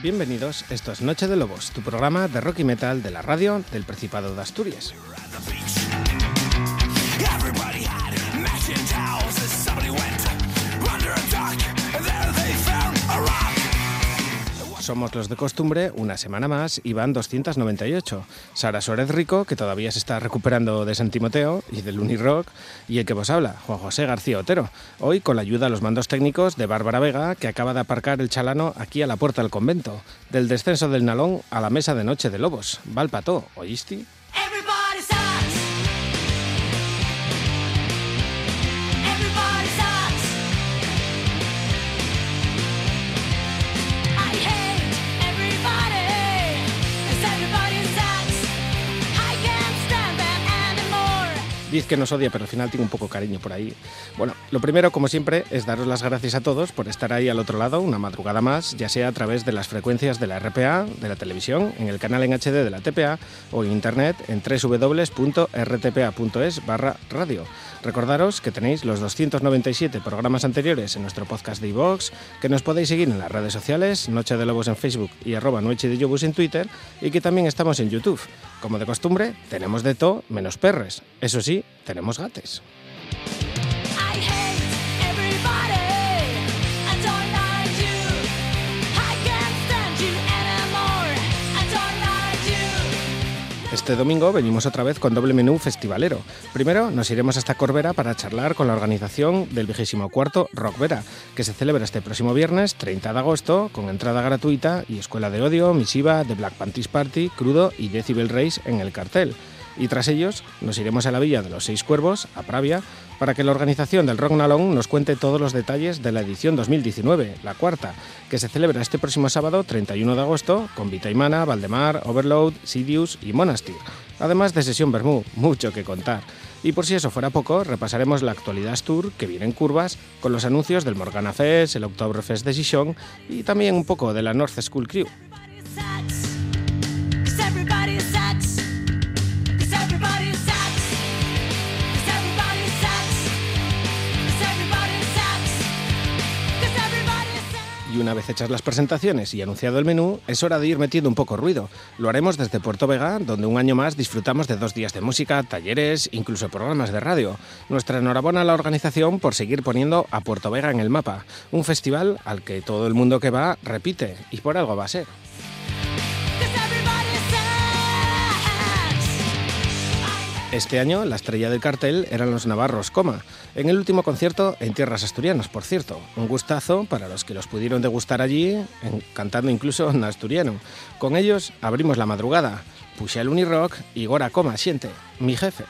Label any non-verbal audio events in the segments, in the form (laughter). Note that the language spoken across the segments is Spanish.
Bienvenidos. Esto es Noche de Lobos, tu programa de rock y metal de la radio del Principado de Asturias. Somos los de costumbre, una semana más y van 298. Sara Suárez Rico, que todavía se está recuperando de San Timoteo y del Unirock, y el que vos habla, Juan José García Otero. Hoy con la ayuda a los mandos técnicos de Bárbara Vega, que acaba de aparcar el chalano aquí a la puerta del convento. Del descenso del Nalón a la mesa de noche de lobos. Valpató, ¿oíste? Que nos odia, pero al final tiene un poco cariño por ahí. Bueno, lo primero, como siempre, es daros las gracias a todos por estar ahí al otro lado una madrugada más, ya sea a través de las frecuencias de la RPA, de la televisión, en el canal en HD de la TPA o en internet en www.rtpa.es barra radio. Recordaros que tenéis los 297 programas anteriores en nuestro podcast de iVox, que nos podéis seguir en las redes sociales, Noche de Lobos en Facebook y arroba Noche de Lobos en Twitter, y que también estamos en YouTube. Como de costumbre, tenemos de todo menos perres. Eso sí, tenemos gates. Este domingo venimos otra vez con doble menú festivalero. Primero nos iremos hasta Corbera para charlar con la organización del 24 Rock Vera, que se celebra este próximo viernes 30 de agosto con entrada gratuita y Escuela de Odio, Misiva, The Black Panties Party, Crudo y Decibel Race en el cartel y tras ellos nos iremos a la Villa de los Seis Cuervos, a Pravia, para que la organización del Rock Nalón nos cuente todos los detalles de la edición 2019, la cuarta, que se celebra este próximo sábado 31 de agosto con Vitaimana, Valdemar, Overload, Sidious y Monastir, además de sesión Bermú, mucho que contar. Y por si eso fuera poco, repasaremos la actualidad tour que viene en curvas con los anuncios del Morgana Fest, el Oktoberfest de Sison y también un poco de la North School Crew. Y una vez hechas las presentaciones y anunciado el menú, es hora de ir metiendo un poco ruido. Lo haremos desde Puerto Vega, donde un año más disfrutamos de dos días de música, talleres, incluso programas de radio. Nuestra enhorabuena a la organización por seguir poniendo a Puerto Vega en el mapa. Un festival al que todo el mundo que va repite, y por algo va a ser. Este año la estrella del cartel eran los navarros Coma, en el último concierto en tierras asturianas, por cierto. Un gustazo para los que los pudieron degustar allí, cantando incluso en asturiano. Con ellos abrimos la madrugada. Puse el Unirock y Gora Coma, siente, mi jefe.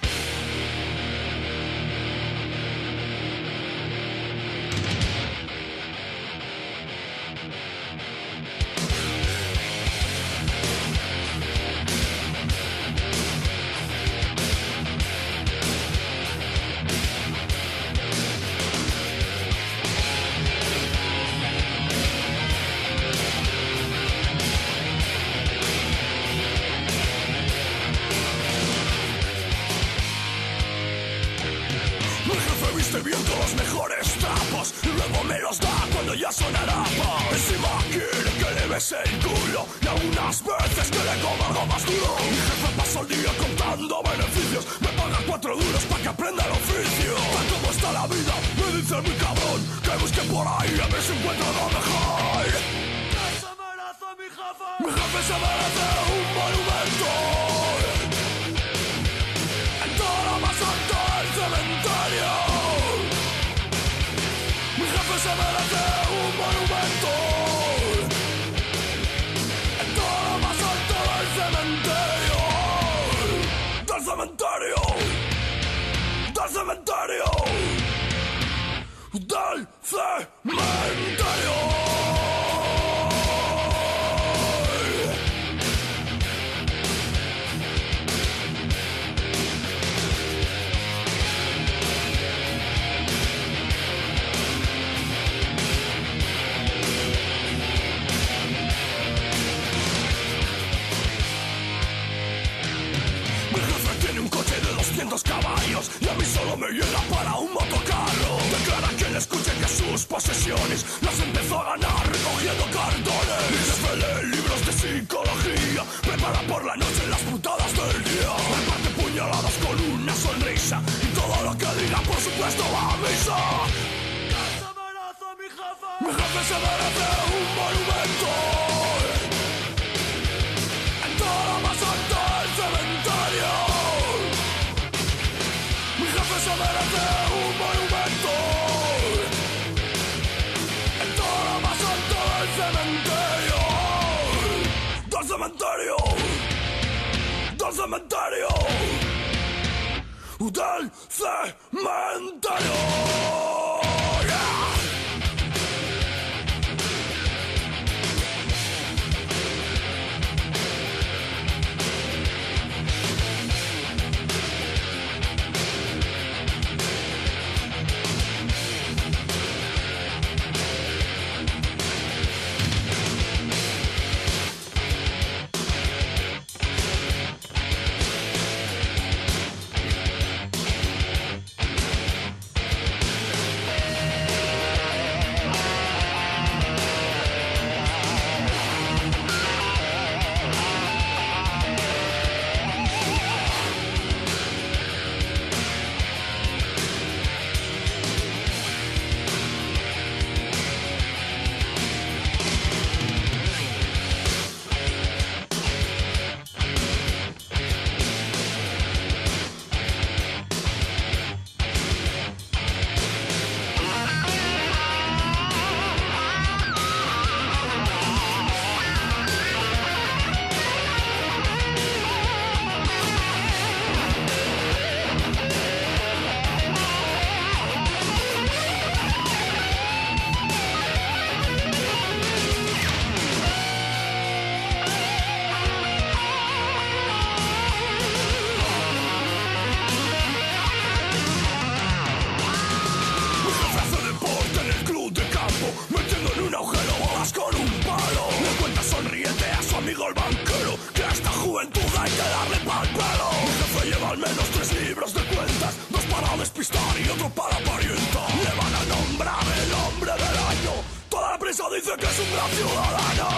y otro para aparentar. Le van a nombrar el hombre del año. Toda la prensa dice que es un gran ciudadano.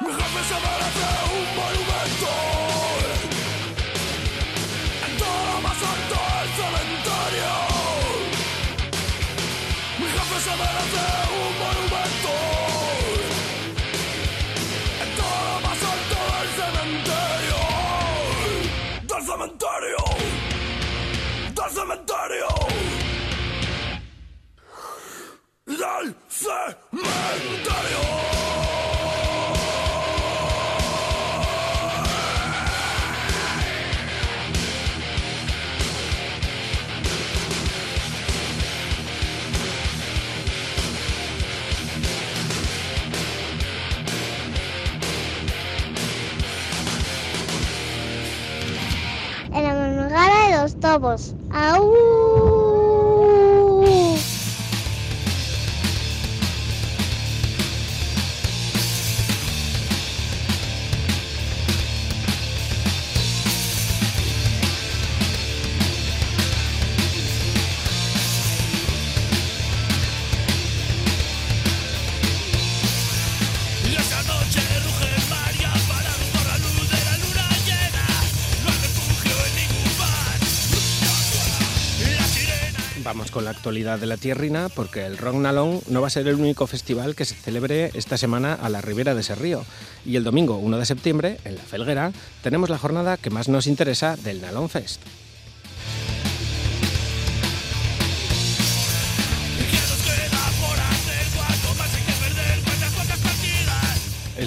Mi jefe? Se merece un monumento. En todo lo más alto del cementerio. Mi jefe se merece un En la madrugada de los tobos. ¡Aú! Con la actualidad de la tierrina porque el Rock Nalón no va a ser el único festival que se celebre esta semana a la ribera de ese río. Y el domingo 1 de septiembre, en La Felguera, tenemos la jornada que más nos interesa del Nalón Fest.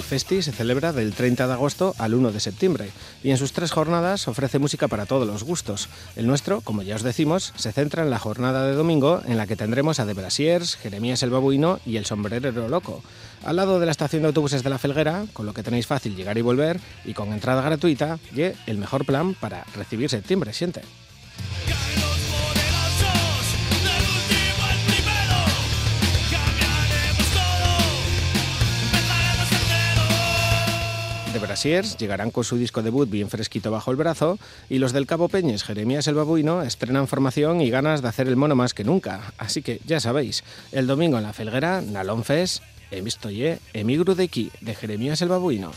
Festi se celebra del 30 de agosto al 1 de septiembre y en sus tres jornadas ofrece música para todos los gustos. El nuestro, como ya os decimos, se centra en la jornada de domingo en la que tendremos a De Brasiers, Jeremías el Babuino y el Sombrerero Loco. Al lado de la estación de autobuses de la Felguera, con lo que tenéis fácil llegar y volver y con entrada gratuita, y el mejor plan para recibir septiembre, siente. De Brasiers llegarán con su disco debut bien fresquito bajo el brazo y los del Cabo Peñes, Jeremías el Babuino, estrenan formación y ganas de hacer el mono más que nunca. Así que ya sabéis, el domingo en la Felguera, Nalón Fest, he visto ye, emigro de aquí, de Jeremías el Babuino.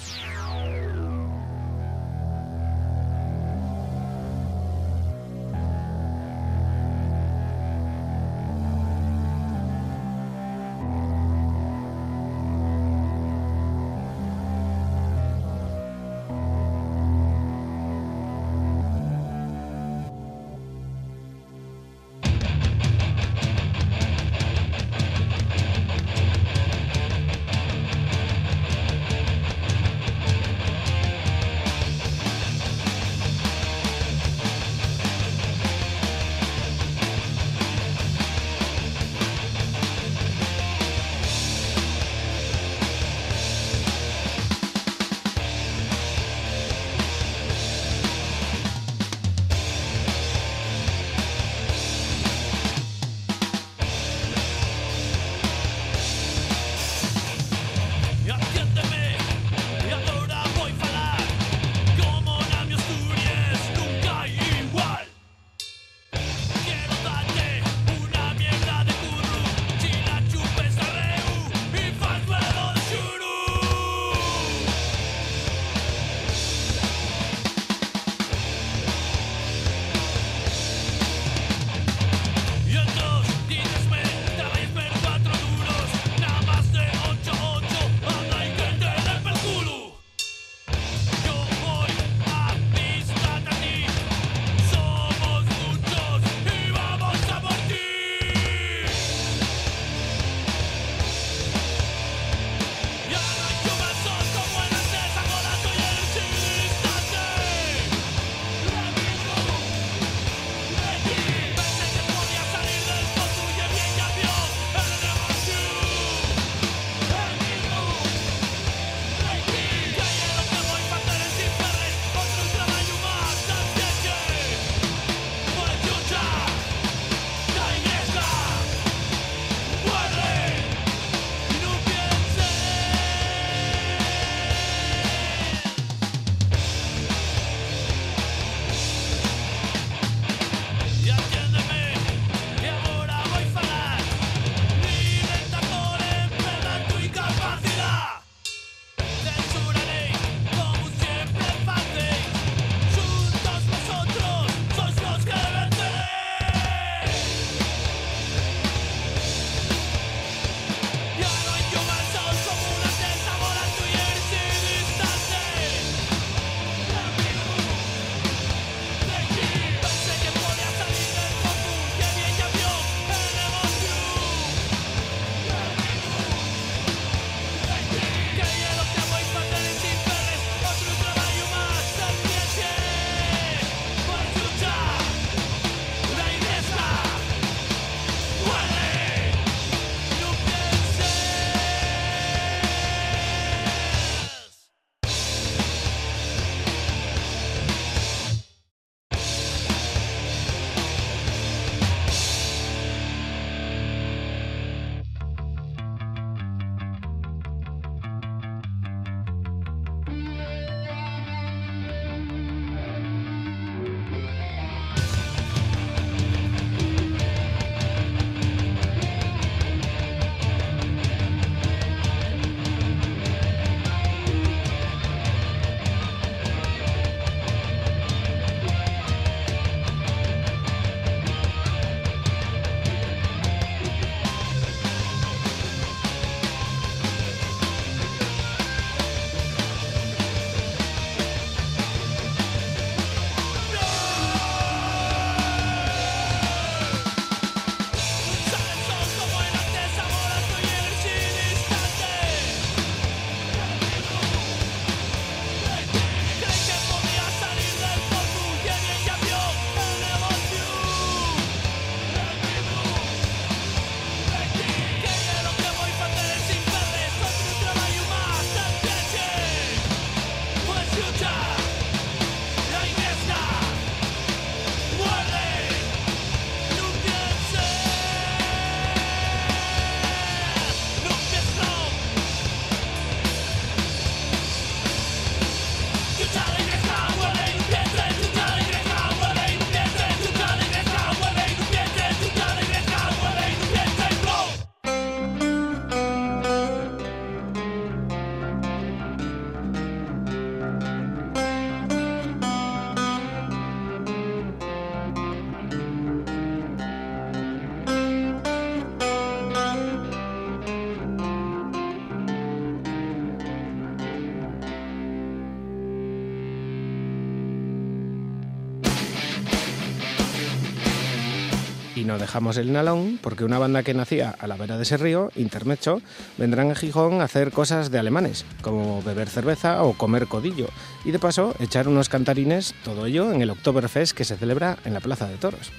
Y no dejamos el nalón porque una banda que nacía a la vera de ese río, Intermecho, vendrán a Gijón a hacer cosas de alemanes, como beber cerveza o comer codillo, y de paso echar unos cantarines, todo ello en el Oktoberfest que se celebra en la Plaza de Toros.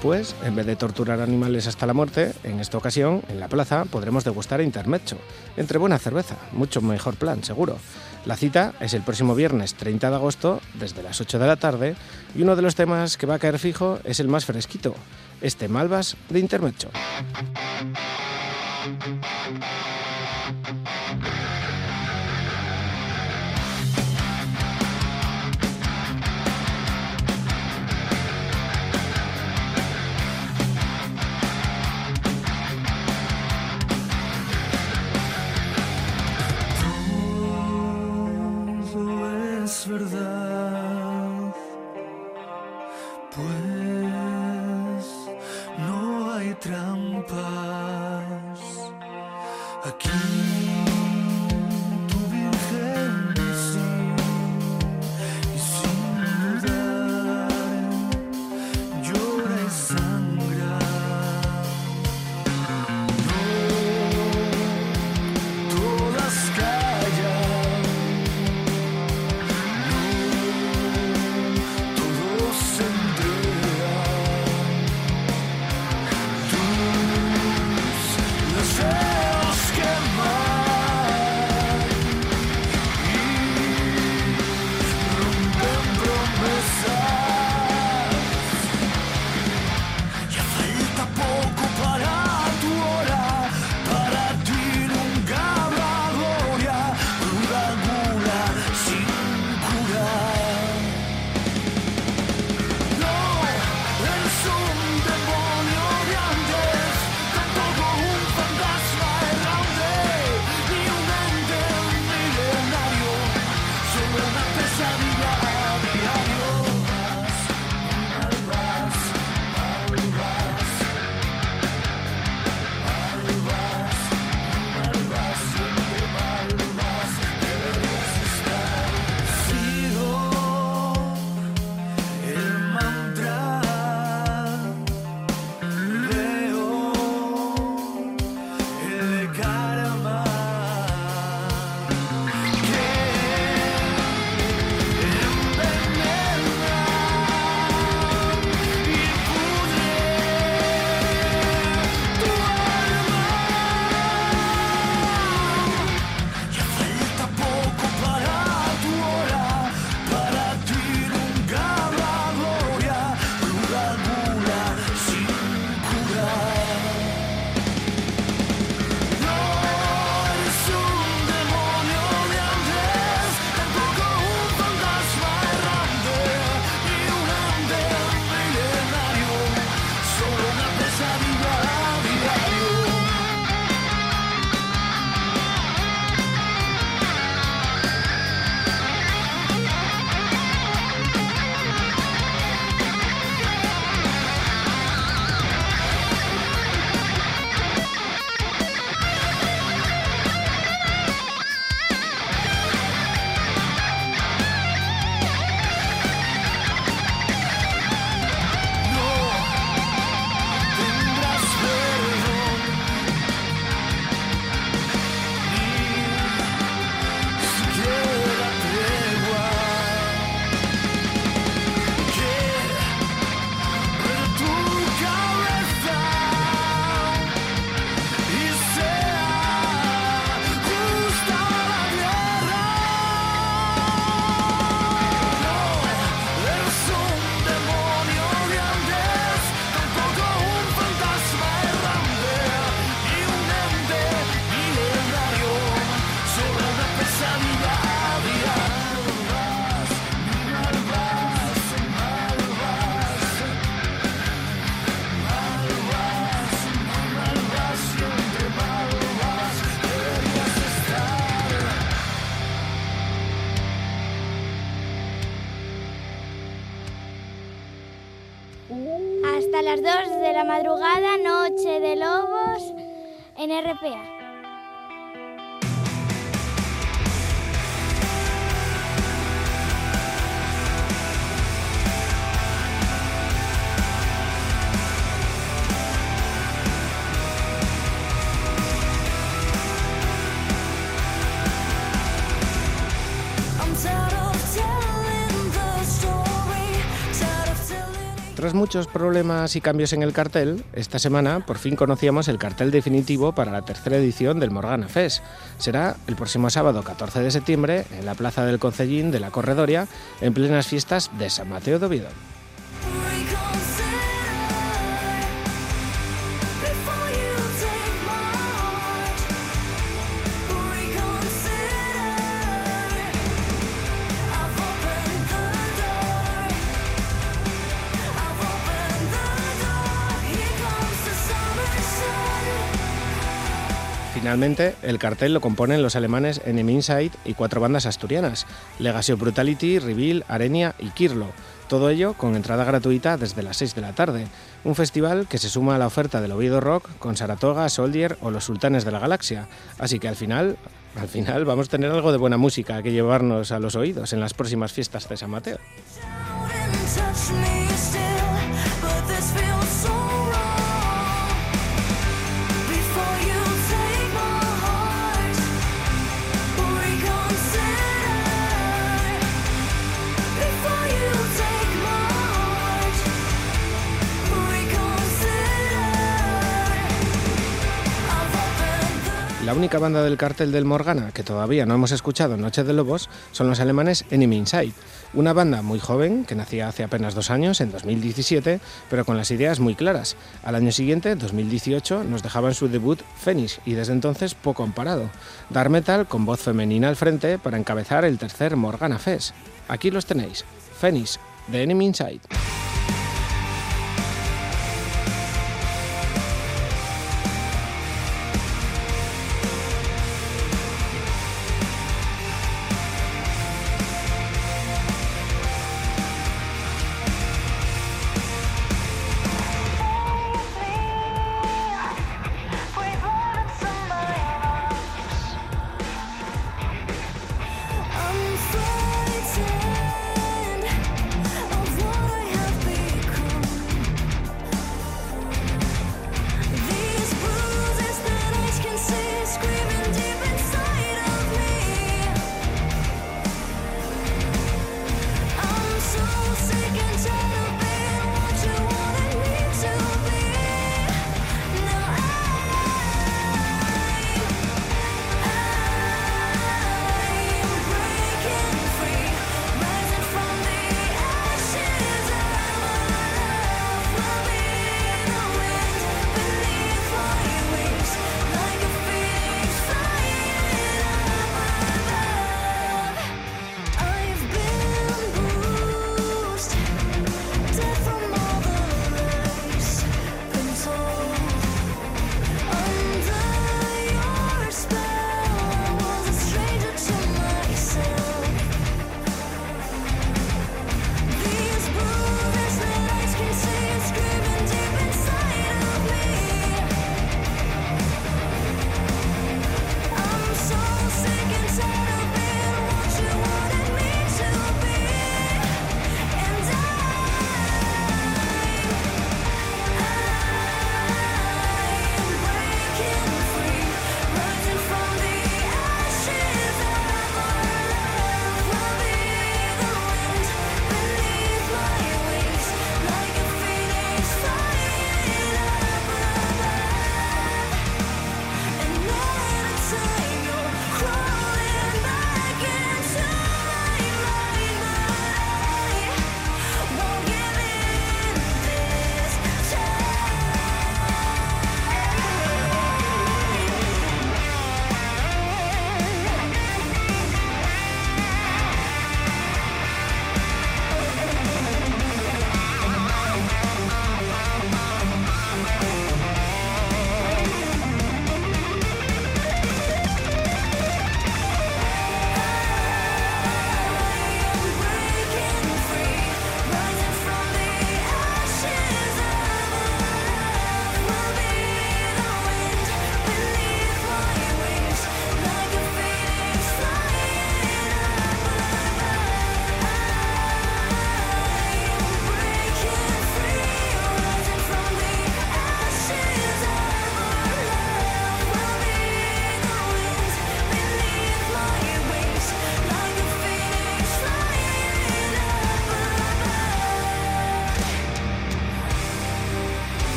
Pues, en vez de torturar animales hasta la muerte, en esta ocasión, en la plaza, podremos degustar intermecho, entre buena cerveza, mucho mejor plan, seguro. La cita es el próximo viernes 30 de agosto, desde las 8 de la tarde, y uno de los temas que va a caer fijo es el más fresquito, este Malvas de intermecho. Es verdad, muchos problemas y cambios en el cartel, esta semana por fin conocíamos el cartel definitivo para la tercera edición del Morgana Fest. Será el próximo sábado 14 de septiembre en la Plaza del Concellín de la Corredoria, en plenas fiestas de San Mateo de Oviedo. Finalmente, el cartel lo componen los alemanes Enemy Inside y cuatro bandas asturianas, Legacy Brutality, Reveal, Arenia y Kirlo. Todo ello con entrada gratuita desde las 6 de la tarde. Un festival que se suma a la oferta del Oviedo Rock con Saratoga, Soldier o los Sultanes de la Galaxia. Así que al final, al final vamos a tener algo de buena música que llevarnos a los oídos en las próximas fiestas de San Mateo. La única banda del cartel del Morgana que todavía no hemos escuchado en Noche de Lobos son los alemanes Enemy Inside, una banda muy joven que nacía hace apenas dos años, en 2017, pero con las ideas muy claras. Al año siguiente, 2018, nos dejaban su debut Phoenix y desde entonces poco han parado. Dar metal con voz femenina al frente para encabezar el tercer Morgana Fest. Aquí los tenéis, Phoenix, de Enemy Inside.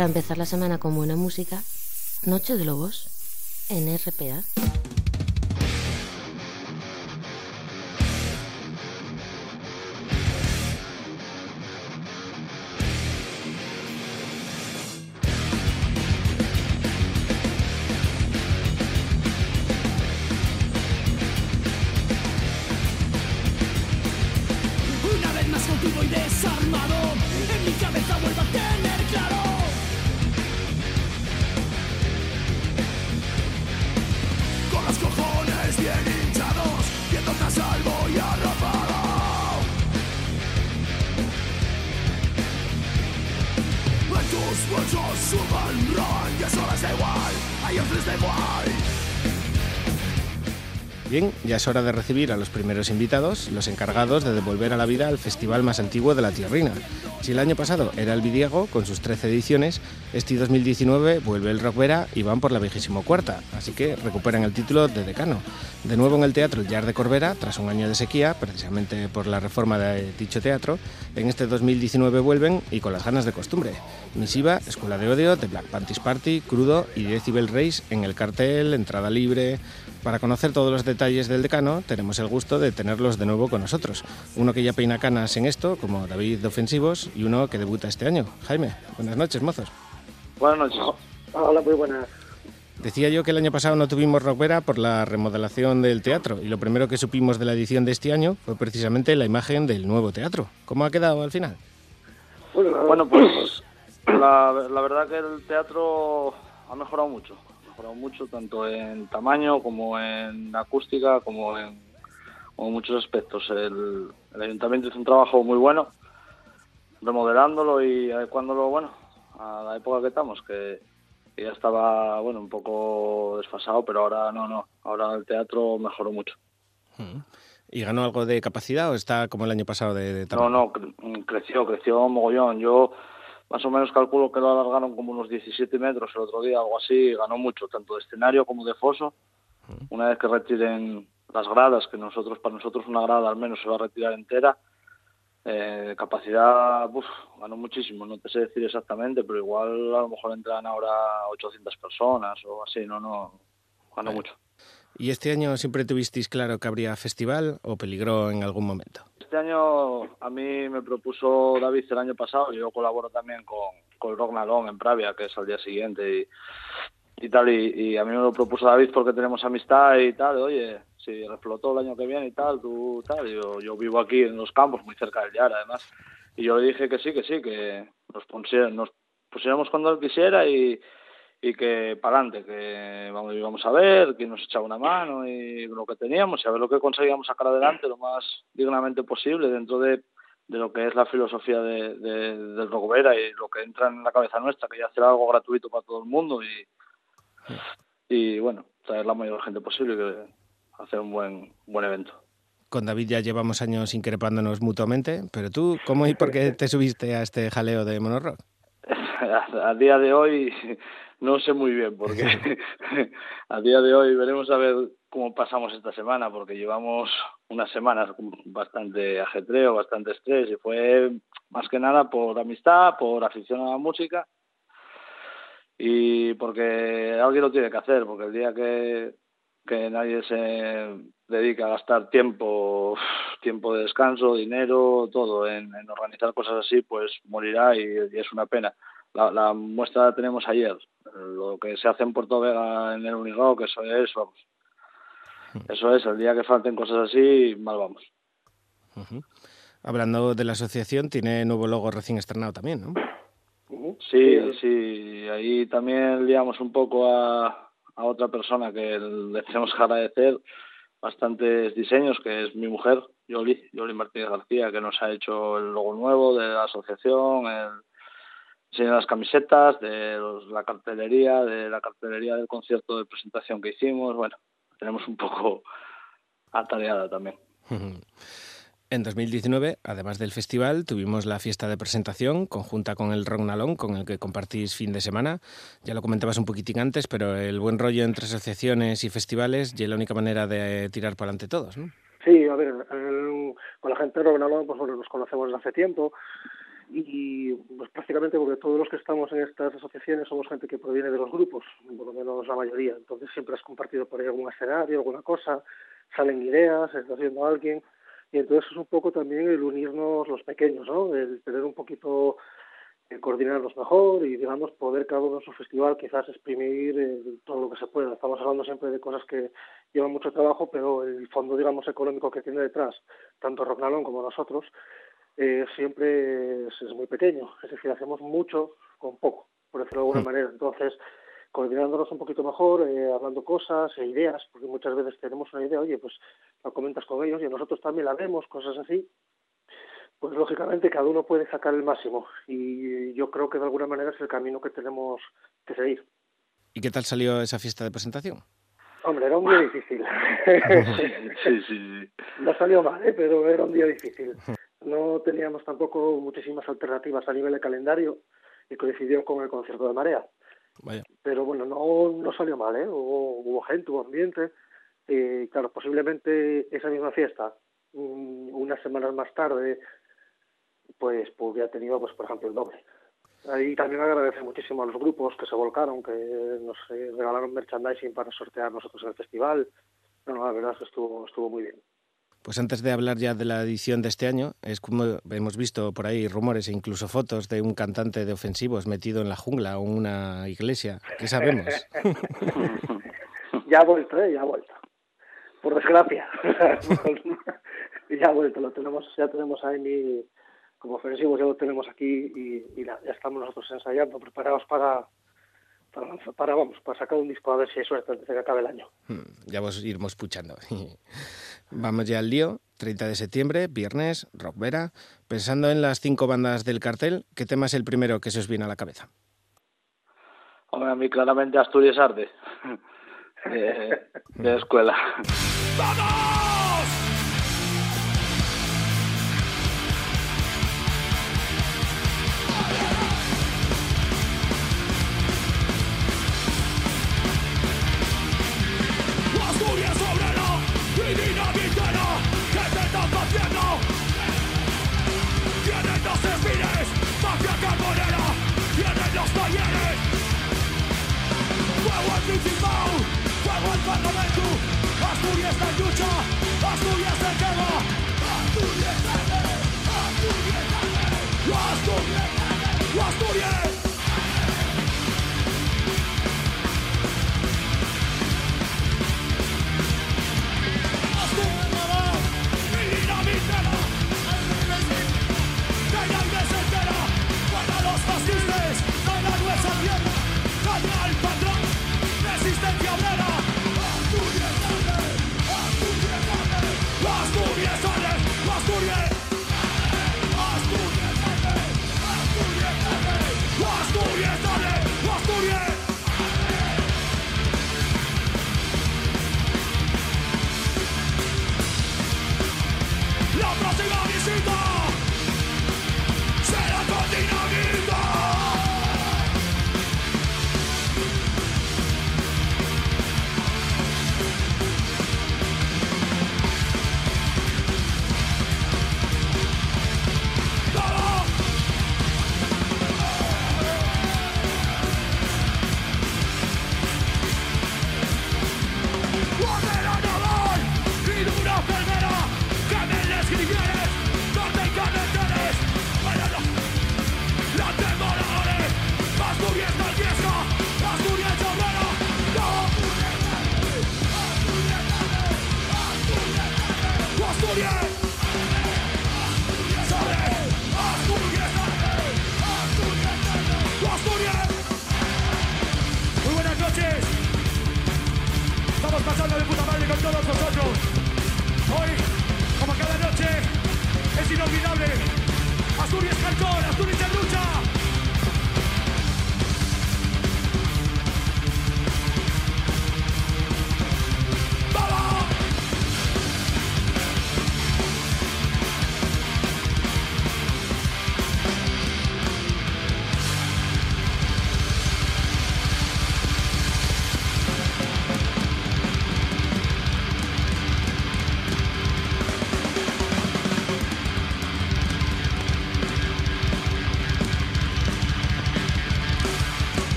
Para empezar la semana con buena música, Noche de Lobos en RPA. Ya es hora de recibir a los primeros invitados, los encargados de devolver a la vida al festival más antiguo de la Tierrina. Si el año pasado era el Vidiego, con sus 13 ediciones, este 2019 vuelve el Rockvera y van por la vigésimo cuarta, así que recuperan el título de decano. De nuevo en el Teatro El Llar de Corbera, tras un año de sequía, precisamente por la reforma de dicho teatro, en este 2019 vuelven y con las ganas de costumbre. Misiva, Escuela de Odio, The Black Panties Party, Crudo y Decibel Race en el cartel, entrada libre. Para conocer todos los detalles del decano, tenemos el gusto de tenerlos de nuevo con nosotros. Uno que ya peina canas en esto, como David de Ofensivos, y uno que debuta este año. Jaime, buenas noches, mozos. Buenas noches. Hola, muy buenas. Decía yo que el año pasado no tuvimos Rockvera por la remodelación del teatro, y lo primero que supimos de la edición de este año fue precisamente la imagen del nuevo teatro. ¿Cómo ha quedado al final? Bueno, pues la, la verdad que el teatro ha mejorado mucho. Mejorado mucho tanto en tamaño como en acústica, como en, como en muchos aspectos. El, el ayuntamiento hizo un trabajo muy bueno remodelándolo y adecuándolo, bueno, a la época que estamos, que, que ya estaba, bueno, un poco desfasado, pero ahora no, no. Ahora el teatro mejoró mucho. ¿Y ganó algo de capacidad o está como el año pasado de, de No, no, cre- creció, creció mogollón. Yo más o menos calculo que lo alargaron como unos 17 metros el otro día, algo así. Ganó mucho, tanto de escenario como de foso. Una vez que retiren las gradas, que nosotros para nosotros una grada al menos se va a retirar entera, eh, capacidad, uf, ganó muchísimo. No te sé decir exactamente, pero igual a lo mejor entran ahora 800 personas o así. No, no, ganó Vale. mucho. ¿Y este año siempre tuvisteis claro que habría festival o peligró en algún momento? Este año a mí me propuso David el año pasado, yo colaboro también con, con el Rock Nalón en Pravia, que es al día siguiente y, y tal, y, y a mí me lo propuso David porque tenemos amistad y tal, oye, si reflotó el año que viene y tal, tú tal, yo, yo vivo aquí en los campos, muy cerca del Yar además, y yo le dije que sí, que sí, que nos, pusiera- nos pusiéramos cuando él quisiera y, y que para adelante, que vamos, íbamos a ver, que nos echaba una mano y lo que teníamos y a ver lo que conseguíamos sacar adelante lo más dignamente posible dentro de, de lo que es la filosofía de, de- del Rogovera y lo que entra en la cabeza nuestra, que ya hacer algo gratuito para todo el mundo y, y bueno, traer la mayor gente posible y hacer un buen, buen evento. Con David ya llevamos años increpándonos mutuamente, pero tú, ¿cómo y por qué (laughs) te subiste a este jaleo de Monorock? (laughs) a, día de hoy no sé muy bien porque (laughs) a día de hoy veremos a ver cómo pasamos esta semana porque llevamos unas semanas bastante ajetreo, bastante estrés y fue más que nada por amistad, por afición a la música y porque alguien lo tiene que hacer porque el día que, que nadie se dedica a gastar tiempo, tiempo de descanso, dinero, todo en, en organizar cosas así, pues morirá y, y es una pena. La, la muestra la tenemos ayer. Lo que se hace en Puerto Vega en el Unirock, eso es, vamos. Eso es, el día que falten cosas así, mal vamos. Hablando de la asociación, tiene nuevo logo recién estrenado también, ¿no? Sí, sí, ahí también liamos un poco a, a otra persona que le tenemos que agradecer bastantes diseños, que es mi mujer, Yoli, Yoli Martínez García, que nos ha hecho el logo nuevo de la asociación, el diseño de las camisetas, de los- la cartelería, de la cartelería del concierto de presentación que hicimos, bueno, tenemos un poco atareada también. (laughs) En 2019, además del festival, tuvimos la fiesta de presentación conjunta con el Rock Nalón, con el que compartís fin de semana. Ya lo comentabas un poquitín antes, pero el buen rollo entre asociaciones y festivales ya es la única manera de tirar para adelante todos, ¿no? Sí, a ver, el- con la gente de Robenalo, pues bueno, nos conocemos desde hace tiempo y pues prácticamente porque todos los que estamos en estas asociaciones somos gente que proviene de los grupos, por lo menos la mayoría, entonces siempre has compartido por ahí algún escenario, alguna cosa, salen ideas, está haciendo alguien, y entonces es un poco también el unirnos los pequeños, ¿no? El tener un poquito, el coordinarnos mejor y, digamos, poder cada uno en su festival quizás exprimir eh, todo lo que se pueda. Estamos hablando siempre de cosas que llevan mucho trabajo, pero el fondo, digamos, económico que tiene detrás, tanto Rocknalón como nosotros, eh, siempre es, es, muy pequeño. Es decir, hacemos mucho con poco, por decirlo de alguna manera. Entonces, coordinándonos un poquito mejor, eh, hablando cosas e ideas, porque muchas veces tenemos una idea, oye, pues la comentas con ellos y nosotros también la vemos, cosas así, pues lógicamente cada uno puede sacar el máximo y yo creo que de alguna manera es el camino que tenemos que seguir. ¿Y qué tal salió esa fiesta de presentación? Hombre, era un día difícil. (laughs) sí, sí, sí. No salió mal, ¿eh? pero era un día difícil. No teníamos tampoco muchísimas alternativas a nivel de calendario y coincidió con el concierto de Marea. Vaya. Pero bueno, no, no salió mal, ¿eh? Hubo, hubo gente, hubo ambiente. Y claro, posiblemente esa misma fiesta, unas semanas más tarde, pues, pues hubiera tenido, pues por ejemplo, el doble. Ahí también agradece muchísimo a los grupos que se volcaron, que nos eh, regalaron merchandising para sortear nosotros en el festival. No, la verdad es que estuvo, estuvo muy bien. Pues antes de hablar ya de la edición de este año, es como hemos visto por ahí rumores e incluso fotos de un cantante de ofensivos metido en la jungla o en una iglesia. ¿Qué sabemos? (laughs) (laughs) ya ha vuelto, ¿eh? ya ha vuelto. Por desgracia. (laughs) ya ha vuelto, lo tenemos, ya tenemos ahí mi, como ofensivos, ya lo tenemos aquí y, y ya estamos nosotros ensayando, preparados para, para, para, vamos, para sacar un disco a ver si hay suerte antes de que acabe el año. Hmm, ya vos iremos puchando. (laughs) Vamos ya al lío. 30 de septiembre, viernes, Rockvera. Pensando en las cinco bandas del cartel, ¿qué tema es el primero que se os viene a la cabeza? Hombre, a mí claramente Asturias Arde, (laughs) de, de escuela. ¡Vamos! Obrera carbonera, tienen los talleres. Fuego al principal, fuego al parlamento. Asturias lucha, Asturias guerra. Asturias arde, Asturias arde. Asturias arde, Asturias. Resistencia Michigan! Con todos vosotros. Hoy, como cada noche, es inolvidable. Asturias Hardcore, Asturias en lucha.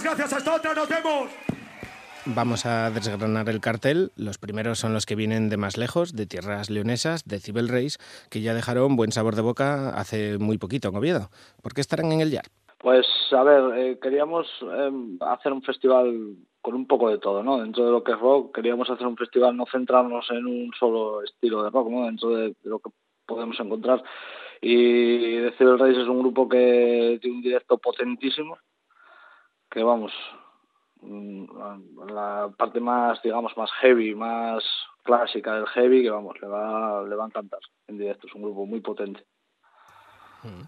Muchísimas gracias, hasta otra, nos vemos. Vamos a desgranar el cartel. Los primeros son los que vienen de más lejos, de tierras leonesas, de Cibel Reis, que ya dejaron buen sabor de boca hace muy poquito en Oviedo. ¿Por qué estarán en el YAR? Pues, a ver, eh, queríamos eh, hacer un festival con un poco de todo, ¿no? Dentro de lo que es rock, queríamos hacer un festival, no centrarnos en un solo estilo de rock, ¿no? Dentro de, lo que podemos encontrar. Y Civil Race es un grupo que tiene un directo potentísimo, que vamos, Mm, la parte más, digamos, más heavy, más clásica del heavy, que vamos, le va, le va a encantar en directo. Es un grupo muy potente. Mm.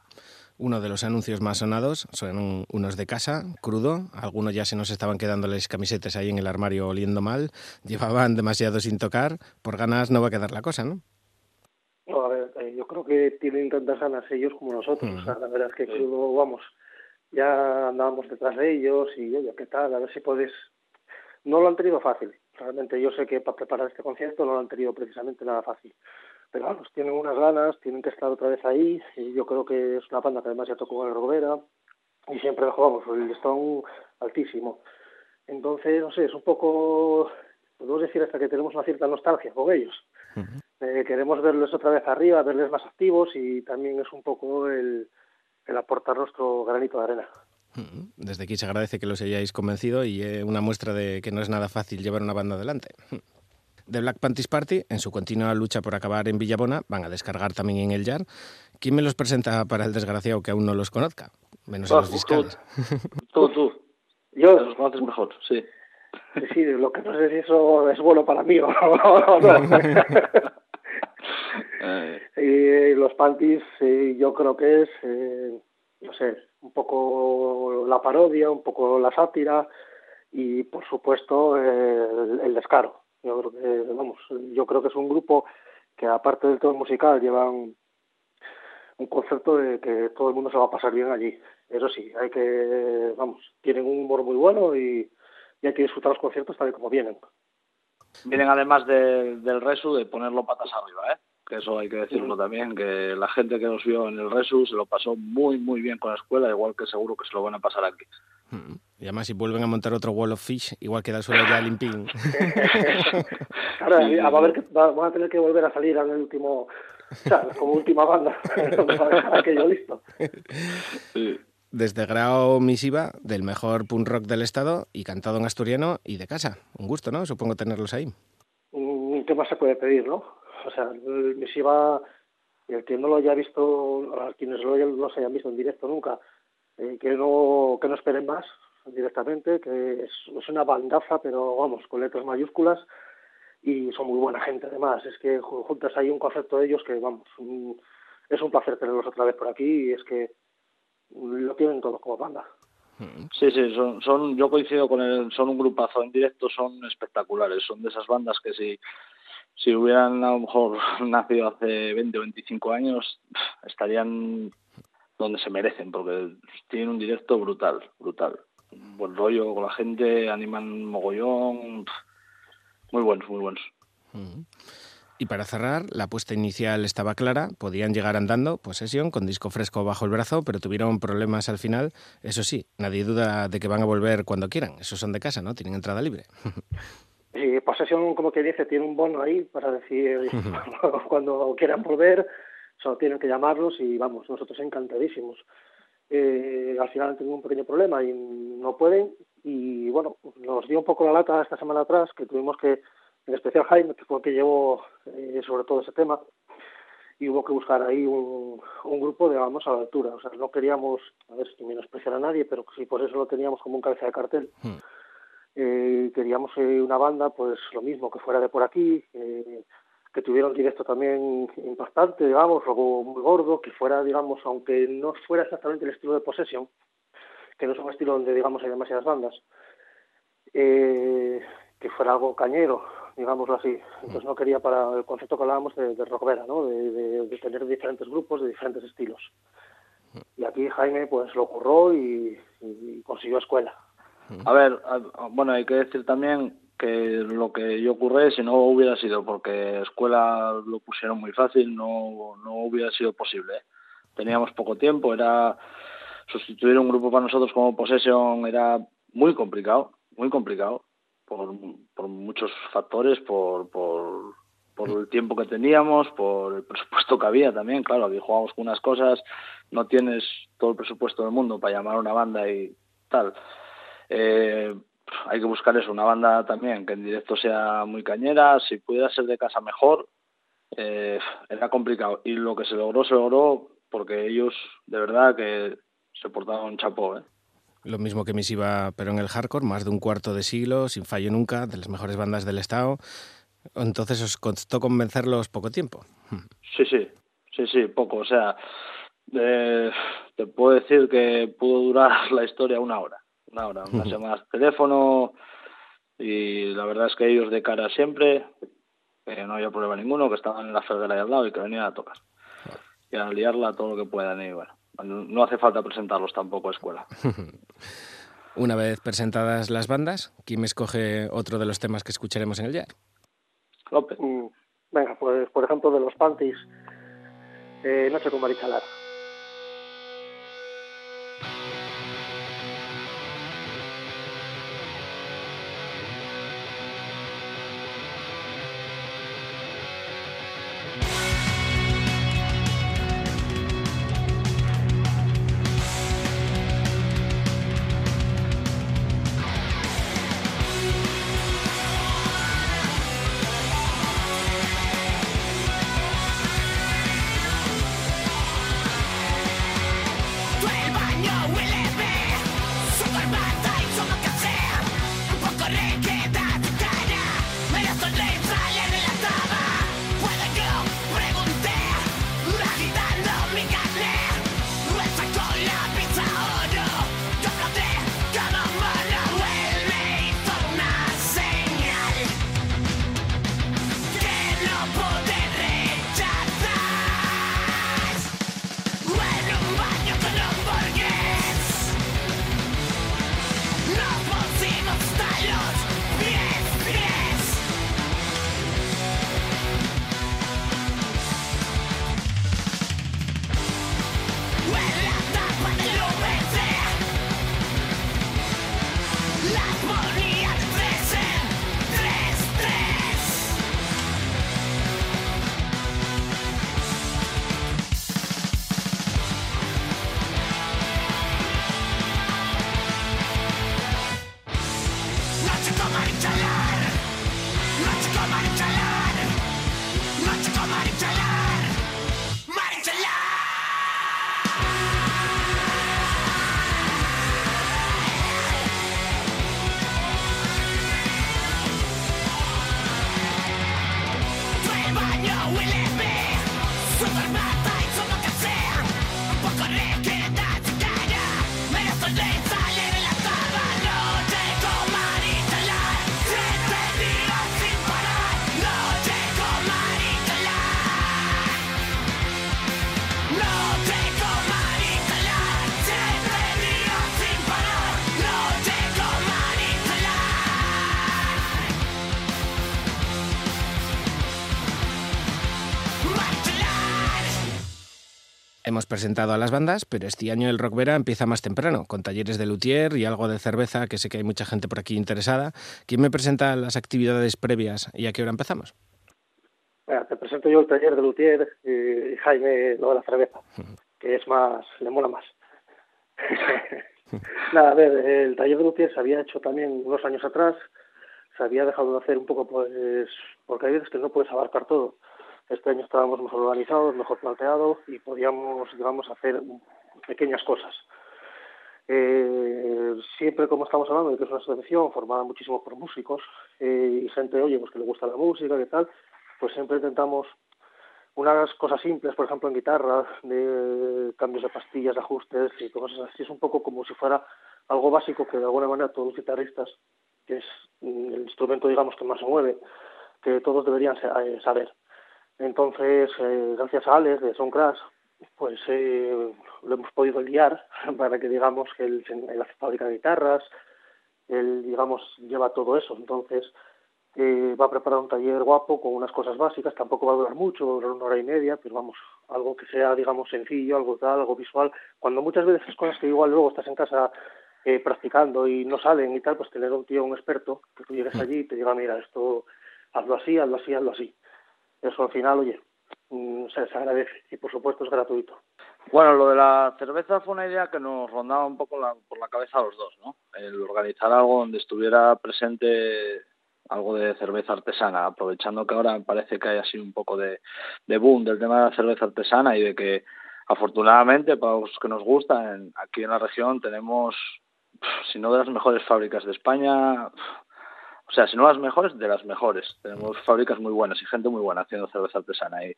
Uno de los anuncios más sonados son unos de casa, crudo. Algunos ya se nos estaban quedando las camisetas ahí en el armario oliendo mal. Llevaban demasiado sin tocar. Por ganas no va a quedar la cosa, ¿no? No, a ver, eh, yo creo que tienen tantas ganas ellos como nosotros. Mm. O sea, la verdad es que crudo, vamos, ya andábamos detrás de ellos y, oye, ¿qué tal? A ver si puedes... No lo han tenido fácil. Realmente yo sé que para preparar este concierto no lo han tenido precisamente nada fácil. Pero vamos, tienen unas ganas, tienen que estar otra vez ahí y yo creo que es una banda que además ya tocó en el Robera y siempre jugamos el listón altísimo. Entonces, no sé, es un poco, podemos decir hasta que tenemos una cierta nostalgia con ellos. Eh, queremos verles otra vez arriba, verles más activos y también es un poco el, el aportar nuestro granito de arena. Desde aquí se agradece que los hayáis convencido y es una muestra de que no es nada fácil llevar una banda adelante. The Black Panties Party, en su continua lucha por acabar en Villabona, van a descargar también en el Jar. ¿Quién me los presenta para el desgraciado que aún no los conozca? Menos a los fiscales. Tú, tú. (laughs) Yo los conoces mejor, sí. Sí, lo que no sé si eso es bueno para mí o no. (laughs) y los panties yo creo que es, eh, no sé, un poco la parodia, un poco la sátira y por supuesto el, descaro. Yo creo que, vamos, yo creo que es un grupo que aparte del todo musical llevan un concepto de que todo el mundo se va a pasar bien allí. Eso sí, hay que, vamos, tienen un humor muy bueno y, y hay que disfrutar los conciertos tal y como vienen. Vienen además del resu de ponerlo patas arriba, ¿eh? que eso hay que decirlo también, que la gente que nos vio en el Resu se lo pasó muy, muy bien con la escuela, igual que seguro que se lo van a pasar aquí. Mm. Y además, si vuelven a montar otro Wall of Fish, igual queda solo ya limpín. (laughs) claro, a, ver que, van a tener que volver a salir al último, como última banda, (laughs) para aquello listo. Desde grado misiva del mejor punk rock del estado y cantado en asturiano y de casa. Un gusto, ¿no? Supongo tenerlos ahí. Mm, ¿Qué más se puede pedir, no? o sea, misiva, el que no lo haya visto, a quienes lo no se hayan visto en directo nunca, eh, que no que no esperen más directamente, que es, una bandaza, pero vamos, con letras mayúsculas y son muy buena gente además. Es que juntas hay un concepto de ellos que, vamos, es un placer tenerlos otra vez por aquí y es que lo tienen todo como banda. Sí, sí, son, son, yo coincido con él, son un grupazo en directo, son espectaculares, son de esas bandas que si si hubieran a lo mejor (laughs) nacido hace 20 o 25 años, estarían donde se merecen, porque tienen un directo brutal, brutal. Buen rollo con la gente, animan mogollón, muy buenos, muy buenos. Y para cerrar, la apuesta inicial estaba clara, podían llegar andando, posesión, con disco fresco bajo el brazo, pero tuvieron problemas al final. Eso sí, nadie duda de que van a volver cuando quieran. Esos son de casa, ¿no? Tienen entrada libre. (laughs) Y posesión, como que dice, tiene un bono ahí para decir (laughs) cuando quieran volver, solo tienen que llamarlos y vamos, nosotros encantadísimos. Eh, al final han tenido un pequeño problema y no pueden. Y bueno, nos dio un poco la lata esta semana atrás que tuvimos que, en especial Jaime, que fue el que llevó eh, sobre todo ese tema, y hubo que buscar ahí un, un grupo, digamos, a la altura. O sea, no queríamos, a ver si menospreciar a nadie, pero sí por eso lo teníamos como un cabeza de cartel. Hmm eh, queríamos eh, una banda, pues lo mismo, que fuera de por aquí, que tuviera un directo también impactante, digamos, algo muy gordo, que fuera, digamos, aunque no fuera exactamente el estilo de Possession, que no es un estilo donde, digamos, hay demasiadas bandas, que fuera algo cañero, digámoslo así. Entonces no quería para el concepto que hablábamos de, de rockvera, ¿no? De, de, tener diferentes grupos de diferentes estilos. Y aquí Jaime pues lo curró y consiguió escuela. A ver, bueno, hay que decir también que lo que yo ocurre, si no hubiera sido porque escuela lo pusieron muy fácil, no, no hubiera sido posible. Teníamos poco tiempo, era sustituir un grupo para nosotros como Possession era muy complicado, muy complicado, por, por muchos factores, por, por, el tiempo que teníamos, por el presupuesto que había también, claro, aquí jugamos con unas cosas, no tienes todo el presupuesto del mundo para llamar a una banda y tal. Eh, hay que buscar eso, una banda también que en directo sea muy cañera, si pudiera ser de casa mejor, eh, era complicado. Y lo que se logró, se logró porque ellos de verdad que se portaron chapó. ¿eh? Lo mismo que Misiva, pero en el hardcore, más de un cuarto de siglo, sin fallo nunca, de las mejores bandas del estado. Entonces os costó convencerlos poco tiempo. Sí, sí, sí, sí, poco. O sea, eh, te puedo decir que pudo durar (laughs) la historia una hora. Una hora, unas llamadas teléfono y la verdad es que ellos de cara siempre, que no había problema ninguno, que estaban en la ferguera de al lado y que venían a tocar. Y a liarla todo lo que puedan y bueno, no hace falta presentarlos tampoco a escuela. (laughs) Una vez presentadas las bandas, ¿quién me escoge otro de los temas que escucharemos en el jazz? López. Mm, venga, pues por ejemplo de los Panties, eh, Noche con Marichalar. Presentado a las bandas, pero este año el Rock Vera empieza más temprano, con talleres de luthier y algo de cerveza, que sé que hay mucha gente por aquí interesada. ¿Quién me presenta las actividades previas y a qué hora empezamos? te presento yo el taller de luthier y Jaime lo de la cerveza, que es más, le mola más. (laughs) Nada, a ver, el taller de luthier se había hecho también unos años atrás, se había dejado de hacer un poco pues porque hay veces que no puedes abarcar todo este año estábamos mejor organizados, mejor planteados y podíamos, digamos, hacer pequeñas cosas. Eh, siempre, como estamos hablando de que es una asociación formada muchísimo por músicos eh, y gente, oye, pues que le gusta la música, y tal, pues siempre intentamos unas cosas simples, por ejemplo, en guitarra, de cambios de pastillas, ajustes y cosas así. Es un poco como si fuera algo básico que de alguna manera todos los guitarristas, que es el instrumento, digamos, que más se mueve, que todos deberían eh, saber. Entonces, eh, gracias a Alex de Soundcrash, pues eh, lo hemos podido liar (laughs) para que digamos que él, él hace fábrica de guitarras, él digamos lleva todo eso. Entonces, eh, va a preparar un taller guapo con unas cosas básicas, tampoco va a durar mucho, va a durar una hora y media, pero vamos, algo que sea, digamos, sencillo, algo tal, algo visual. Cuando muchas veces es cosas que igual luego estás en casa eh, practicando y no salen y tal, pues tener un tío, un experto, que tú llegues allí y te diga, mira, esto, hazlo así, hazlo así, hazlo así. Eso al final, oye, mm, se, agradece y por supuesto es gratuito. Bueno, lo de la cerveza fue una idea que nos rondaba un poco por la cabeza a los dos, ¿no? El organizar algo donde estuviera presente algo de cerveza artesana, aprovechando que ahora parece que hay así un poco de, de boom del tema de la cerveza artesana y de que afortunadamente para los que nos gusta, en- aquí en la región tenemos, si no de las mejores fábricas de España, o sea, si no las mejores, de las mejores. Tenemos fábricas muy buenas y gente muy buena haciendo cerveza artesana. Y,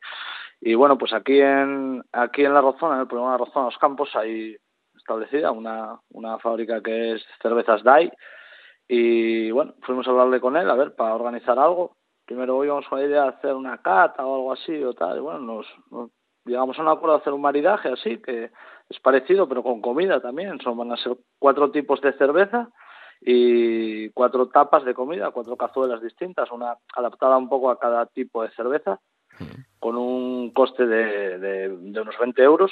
y bueno, pues aquí en aquí en la Rozona, en el programa Rozona Los Campos, hay establecida una, una fábrica que es Cervezas DAI. Y bueno, fuimos a hablarle con él, a ver, para organizar algo. Primero íbamos con la idea de hacer una cata o algo así o tal. Y bueno, nos, nos llegamos a un acuerdo de hacer un maridaje así, que es parecido, pero con comida también. Son, van a ser cuatro tipos de cerveza y cuatro tapas de comida, cuatro cazuelas distintas, una adaptada un poco a cada tipo de cerveza, con un coste de, de, de unos 20 euros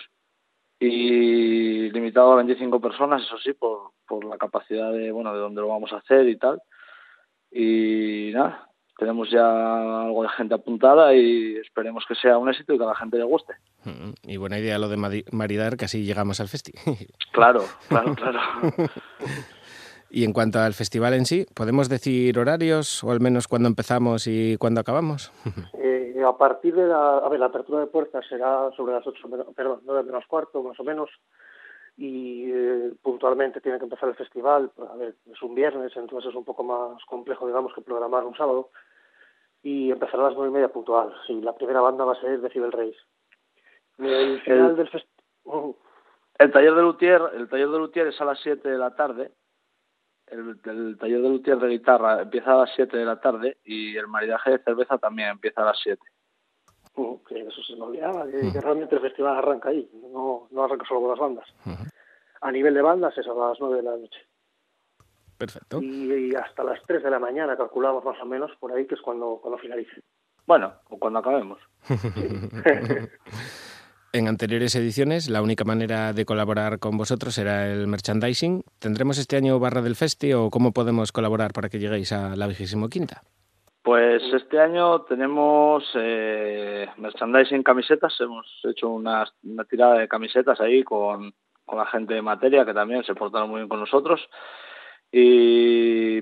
y limitado a 25 personas, eso sí, por, por la capacidad de, bueno, de dónde lo vamos a hacer y tal. Y nada, tenemos ya algo de gente apuntada y esperemos que sea un éxito y que a la gente le guste. Mm, Y buena idea lo de maridar, que así llegamos al festi. (laughs) Claro, claro, claro. (laughs) y en cuanto al festival en sí, ¿podemos decir horarios o al menos cuándo empezamos y cuándo acabamos? (laughs) Eh, a partir de la, a ver, la apertura de puertas será sobre las 8, menos- perdón, 9 menos cuarto, más o menos, y eh, puntualmente tiene que empezar el festival. A ver, es un viernes, entonces es un poco más complejo, digamos, que programar un sábado, y empezará a las nueve y media puntual. Sí, la primera banda va a ser Decibel Reis. El final El- del festival... El taller de Luthier, el taller de Luthier es a las 7 de la tarde. El, el taller de Luthier de guitarra empieza a las 7 de la tarde y el maridaje de cerveza también empieza a las 7. que eso se me olvidaba, que, que realmente el festival arranca ahí, no, no arranca solo con las bandas. A nivel de bandas es a las 9 de la noche. Perfecto. Y, y hasta las 3 de la mañana calculamos más o menos por ahí, que es cuando, cuando finalice. Bueno, o cuando acabemos. (laughs) (laughs) En anteriores ediciones, la única manera de colaborar con vosotros era el merchandising. ¿Tendremos este año barra del festi o cómo podemos colaborar para que lleguéis a la vigésimo quinta? Pues este año tenemos eh, merchandising camisetas, hemos hecho una, una tirada de camisetas ahí con, con la gente de materia que también se portaron muy bien con nosotros. Y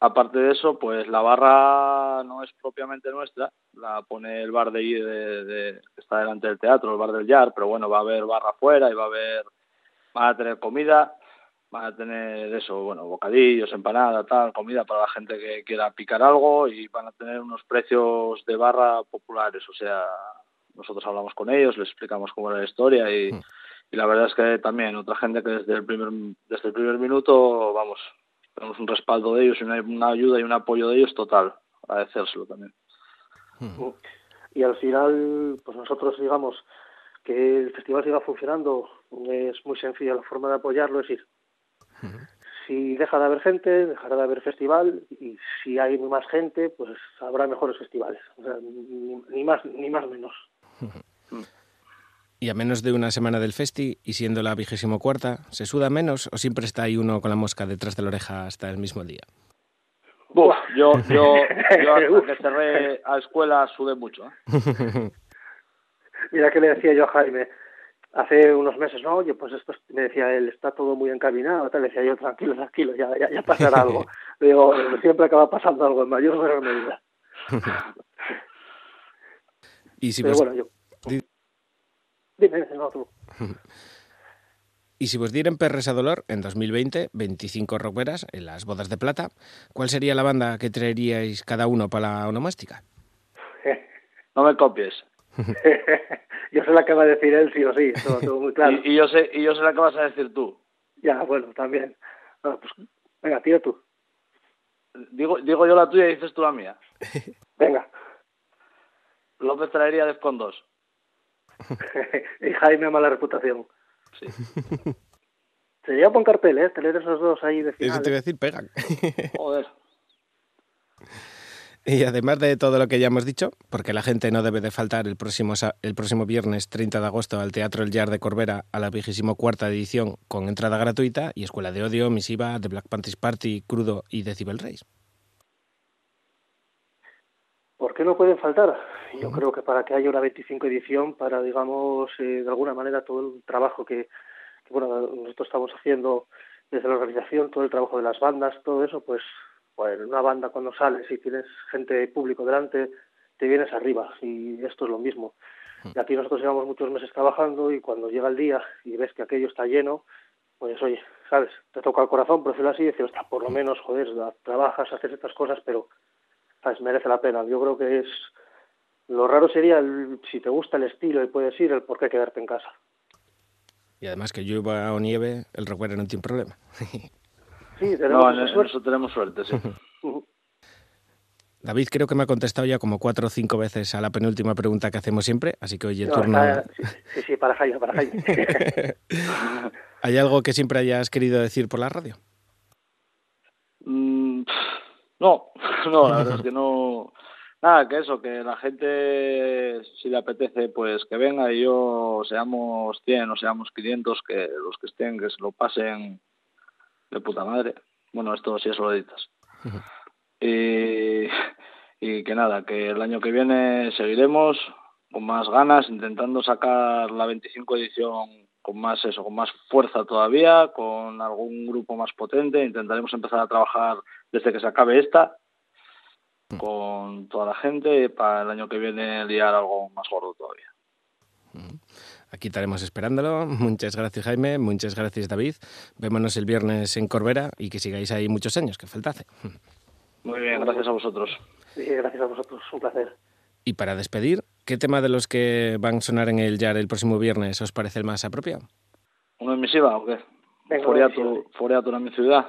aparte de eso, pues la barra no es propiamente nuestra, la pone el bar de, de, de- que está delante del teatro, el bar del Yar, pero bueno, va a haber barra afuera y va a haber, van a tener comida, van a tener eso, bueno, bocadillos, empanada, tal, comida para la gente que quiera picar algo y van a tener unos precios de barra populares, o sea, nosotros hablamos con ellos, les explicamos cómo era la historia y, y la verdad es que también otra gente que desde el primer desde el primer minuto, vamos, tenemos un respaldo de ellos y una, una ayuda y un apoyo de ellos total, agradecérselo también. Y al final, pues nosotros digamos que el festival siga funcionando, es muy sencilla la forma de apoyarlo, es ir. Si deja de haber gente, dejará de haber festival, y si hay más gente, pues habrá mejores festivales. O sea, ni, ni más ni más menos. Y a menos de una semana del festi y siendo la vigésimo cuarta, ¿se suda menos o siempre está ahí uno con la mosca detrás de la oreja hasta el mismo día? Buf, yo, yo, yo (laughs) hasta que cerré a escuela sudé mucho. ¿eh? (laughs) Mira que le decía yo a Jaime hace unos meses, no, oye, pues esto, es- me decía él, está todo muy encaminado, tal, le decía yo, tranquilo, tranquilo, ya, ya, ya pasará algo. Le (laughs) Digo, siempre acaba pasando algo en mayor o menor medida. Y si, Pero vos, bueno, yo... di- Dime, no, tú. (laughs) y si vos dieren perres a dolor, en 2020, 25 rockeras en las bodas de plata, ¿cuál sería la banda que traeríais cada uno para la onomástica? (laughs) No me copies. (laughs) yo sé la que va a decir él, sí o sí, eso lo tengo muy claro. Y, y yo sé y yo sé la que vas a decir tú. Ya, bueno, también. Bueno, pues, venga, tira tú. Digo, digo yo la tuya y dices tú la mía. Venga. López traería Defcon 2. (laughs) y Jaime mala reputación. Sí. (laughs) Sería buen cartel, ¿eh? Tener esos dos ahí de Eso te iba a decir, pegan. (laughs) Joder. Y además de todo lo que ya hemos dicho, porque la gente no debe de faltar el próximo, el próximo viernes 30 de agosto al Teatro El Yard de Corbera a la vigésimo cuarta edición con entrada gratuita y Escuela de Odio, Misiva, The Black Panthers Party, Crudo y Decibel Race. ¿Por qué no pueden faltar? Yo creo que para que haya una 25 edición, para, digamos, eh, de alguna manera todo el trabajo que, que, bueno, nosotros estamos haciendo desde la organización, todo el trabajo de las bandas, todo eso, pues, pues una banda cuando sales y tienes gente público delante, te vienes arriba y esto es lo mismo. Y aquí nosotros llevamos muchos meses trabajando y cuando llega el día y ves que aquello está lleno, pues oye, ¿sabes? Te toca el corazón, por decirlo así, y decir, por lo menos, joder, trabajas, haces estas cosas, pero ¿sabes? merece la pena. Yo creo que es... Lo raro sería, el, si te gusta el estilo y puedes ir, el por qué quedarte en casa. Y además que llueva o nieve, el rockero no tiene problema. (laughs) sí, tenemos no, en suerte. eso tenemos suerte, sí. (laughs) David creo que me ha contestado ya como cuatro o cinco veces a la penúltima pregunta que hacemos siempre, así que hoy el No, turno... sí, sí, para Jaime, para Jaime. (laughs) ¿Hay algo que siempre hayas querido decir por la radio? Mm, no, (laughs) no, la verdad es (laughs) que no. Nada, que eso, que la gente, si le apetece, pues que venga y yo, seamos 100 o seamos 500, que los que estén, que se lo pasen de puta madre. Bueno, esto sí eso lo editas. (laughs) Y, y que nada, que el año que viene seguiremos con más ganas, intentando sacar la 25 edición con más eso, con más fuerza todavía, con algún grupo más potente. Intentaremos empezar a trabajar desde que se acabe esta con toda la gente para el año que viene liar algo más gordo todavía. Aquí estaremos esperándolo. (laughs) Muchas gracias, Jaime. Muchas gracias, David. Vémonos el viernes en Corbera y que sigáis ahí muchos años, que faltase. Muy bien, gracias a vosotros. Sí, gracias a vosotros, un placer. Y para despedir, ¿qué tema de los que van a sonar en el Yar el próximo viernes os parece el más apropiado? ¿Una emisiva o qué? Emisiva, Foriato en mi ciudad.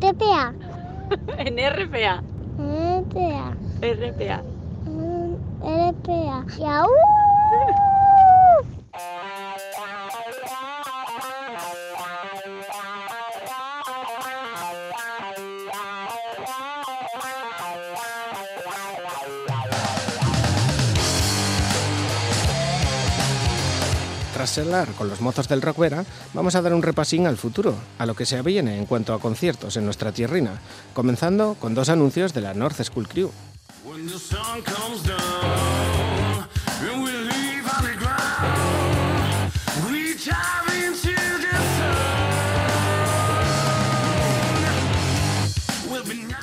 TPA. (laughs) En RPA. TPA. RPA. Mm. RPA. Y con los mozos del Rock Vera, vamos a dar un repasín al futuro, a lo que se aviene en cuanto a conciertos en nuestra tierrina, comenzando con dos anuncios de la North School Crew.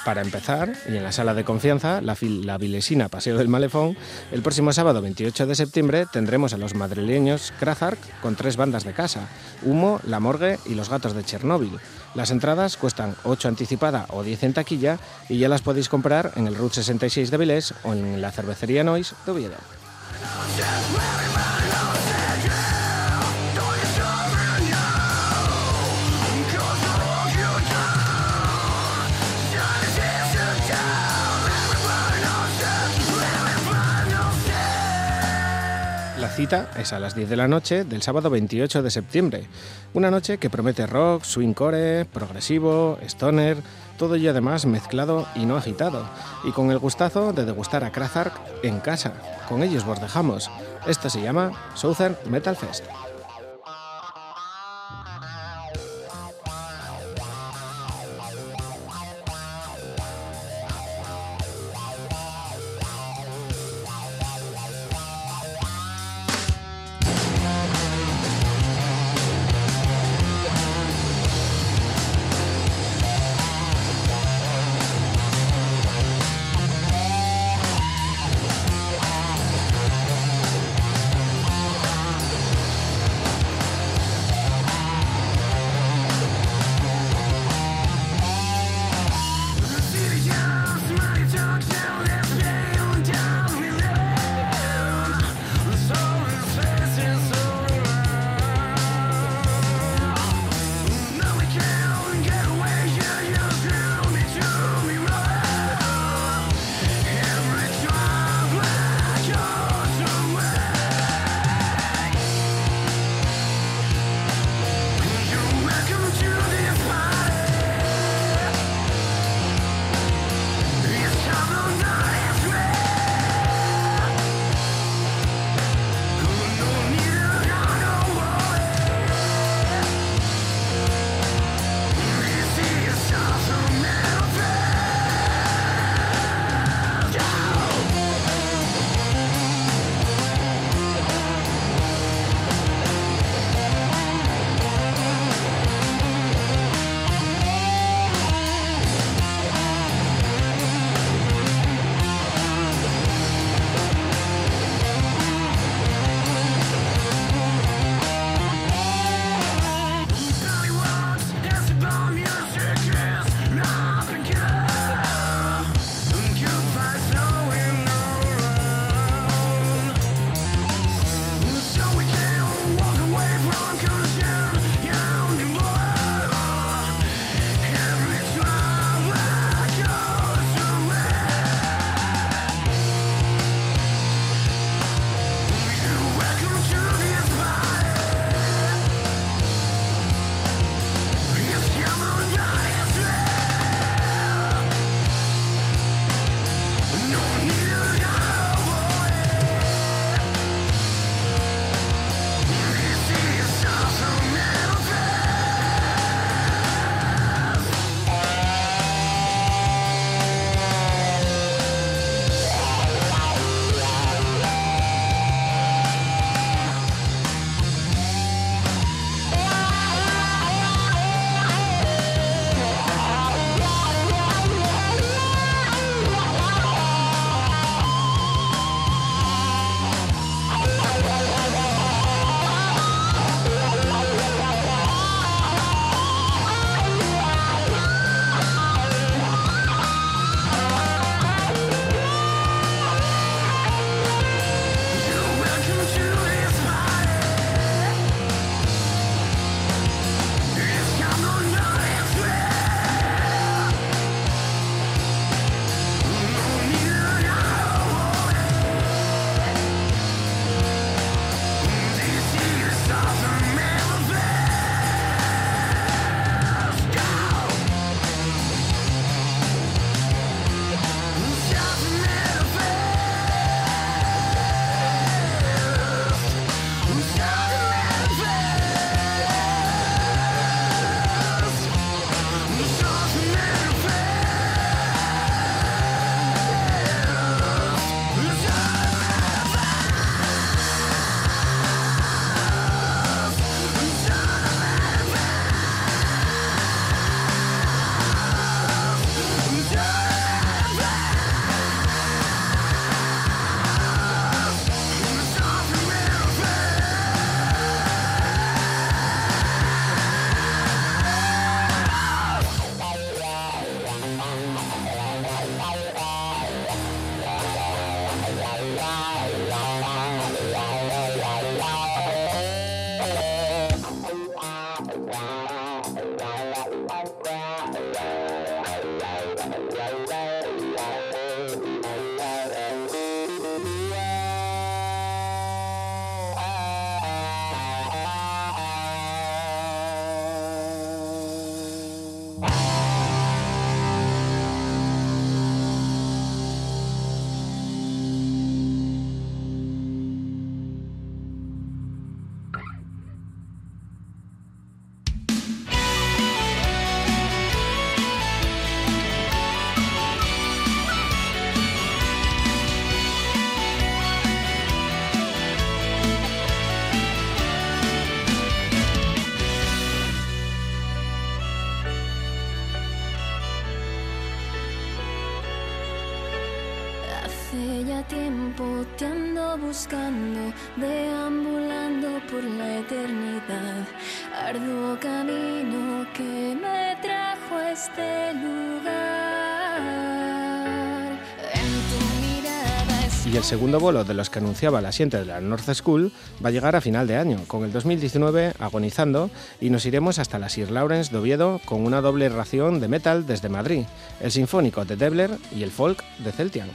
Para empezar, y en la sala de confianza, la, la vilesina Paseo del Malefón, el próximo sábado 28 de septiembre tendremos a los madrileños Krazark con tres bandas de casa, Humo, La Morgue y Los Gatos de Chernóbil. Las entradas cuestan 8 anticipada o 10 en taquilla y ya las podéis comprar en el Route 66 de Vilés o en la cervecería Nois de Oviedo. Cita es a las 10 de la noche del sábado 28 de septiembre. Una noche que promete rock, swing core, progresivo, stoner, todo ello además mezclado y no agitado. Y con el gustazo de degustar a Krazark en casa. Con ellos vos dejamos. Esto se llama Southern Metal Fest. Y el segundo bolo de los que anunciaba la asiente de la North School va a llegar a final de año, con el 2019 agonizando, y nos iremos hasta la Sir Lawrence de Oviedo con una doble ración de metal desde Madrid, el sinfónico de Debler y el folk de Celtian.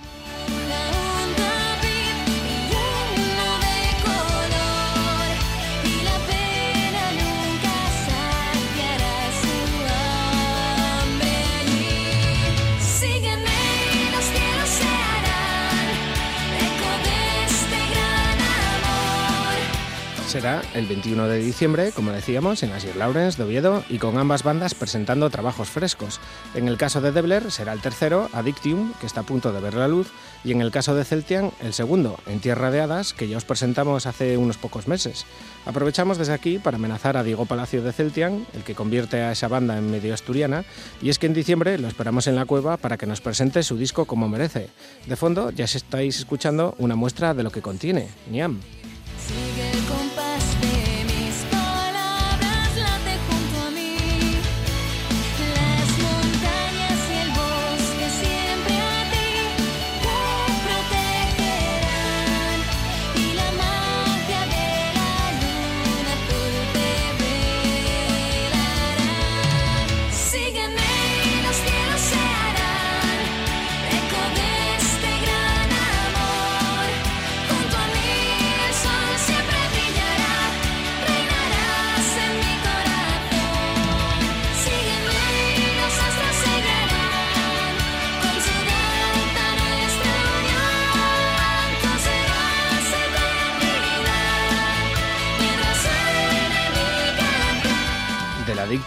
Será el 21 de diciembre, como decíamos, en la Sir Lawrence de Oviedo y con ambas bandas presentando trabajos frescos. En el caso de Debler será el tercero, Addictium, que está a punto de ver la luz, y en el caso de Celtian, el segundo, En Tierra de Hadas, que ya os presentamos hace unos pocos meses. Aprovechamos desde aquí para amenazar a Diego Palacio de Celtian, el que convierte a esa banda en medio asturiana, y es que en diciembre lo esperamos en la cueva para que nos presente su disco como merece. De fondo ya estáis escuchando una muestra de lo que contiene, Niam. Sigue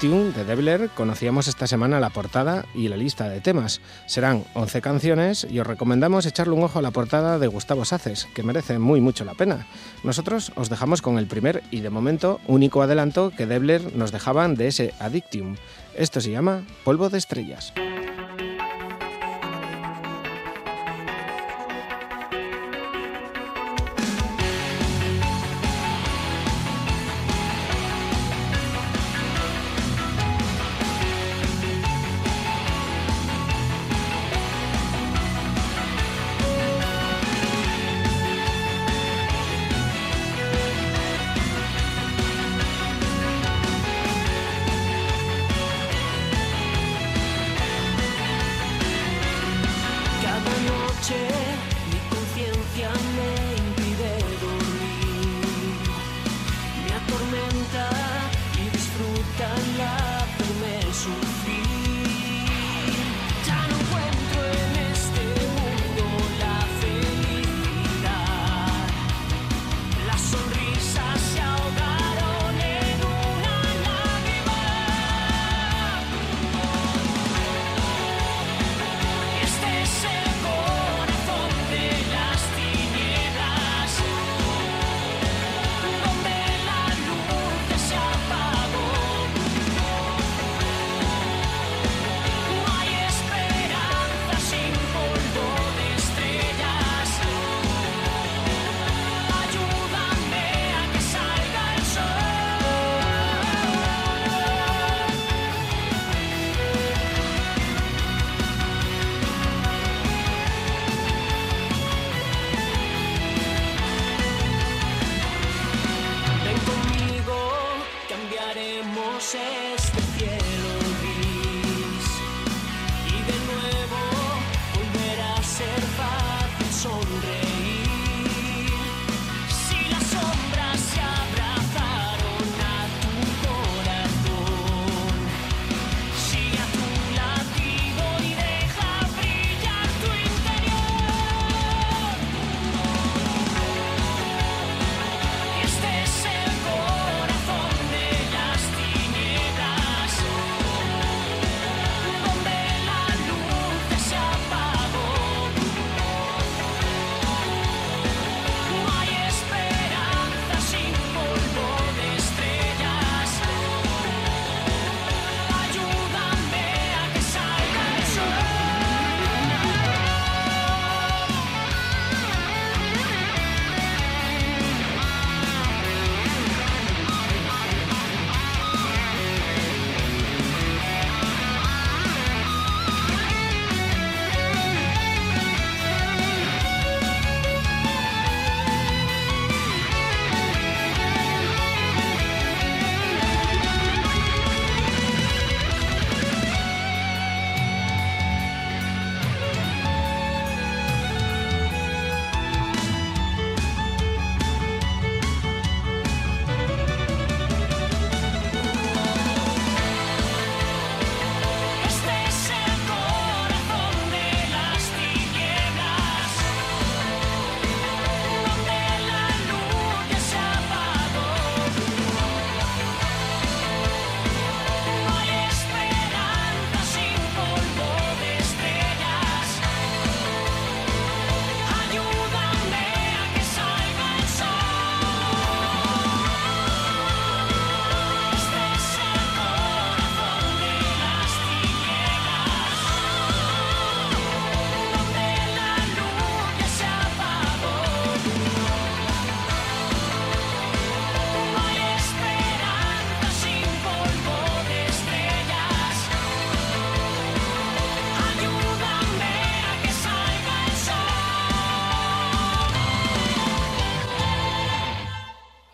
de Debler conocíamos esta semana la portada y la lista de temas. Serán 11 canciones y os recomendamos echarle un ojo a la portada de Gustavo Saces, que merece muy mucho la pena. Nosotros os dejamos con el primer y de momento único adelanto que Debler nos dejaban de ese Addictium. Esto se llama Polvo de Estrellas.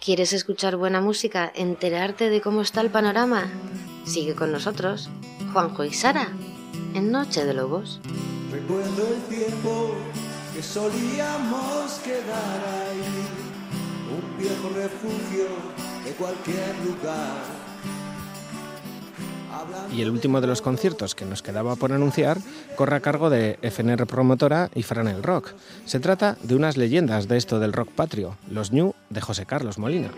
¿Quieres escuchar buena música? ¿Enterarte de cómo está el panorama? Sigue con nosotros, Juanjo y Sara, en Noche de Lobos. Recuerdo el tiempo que solíamos quedar ahí, un viejo refugio de cualquier lugar. Y el último de los conciertos que nos quedaba por anunciar corre a cargo de FNR Promotora y Franel Rock. Se trata de unas leyendas de esto del rock patrio, los New de José Carlos Molina.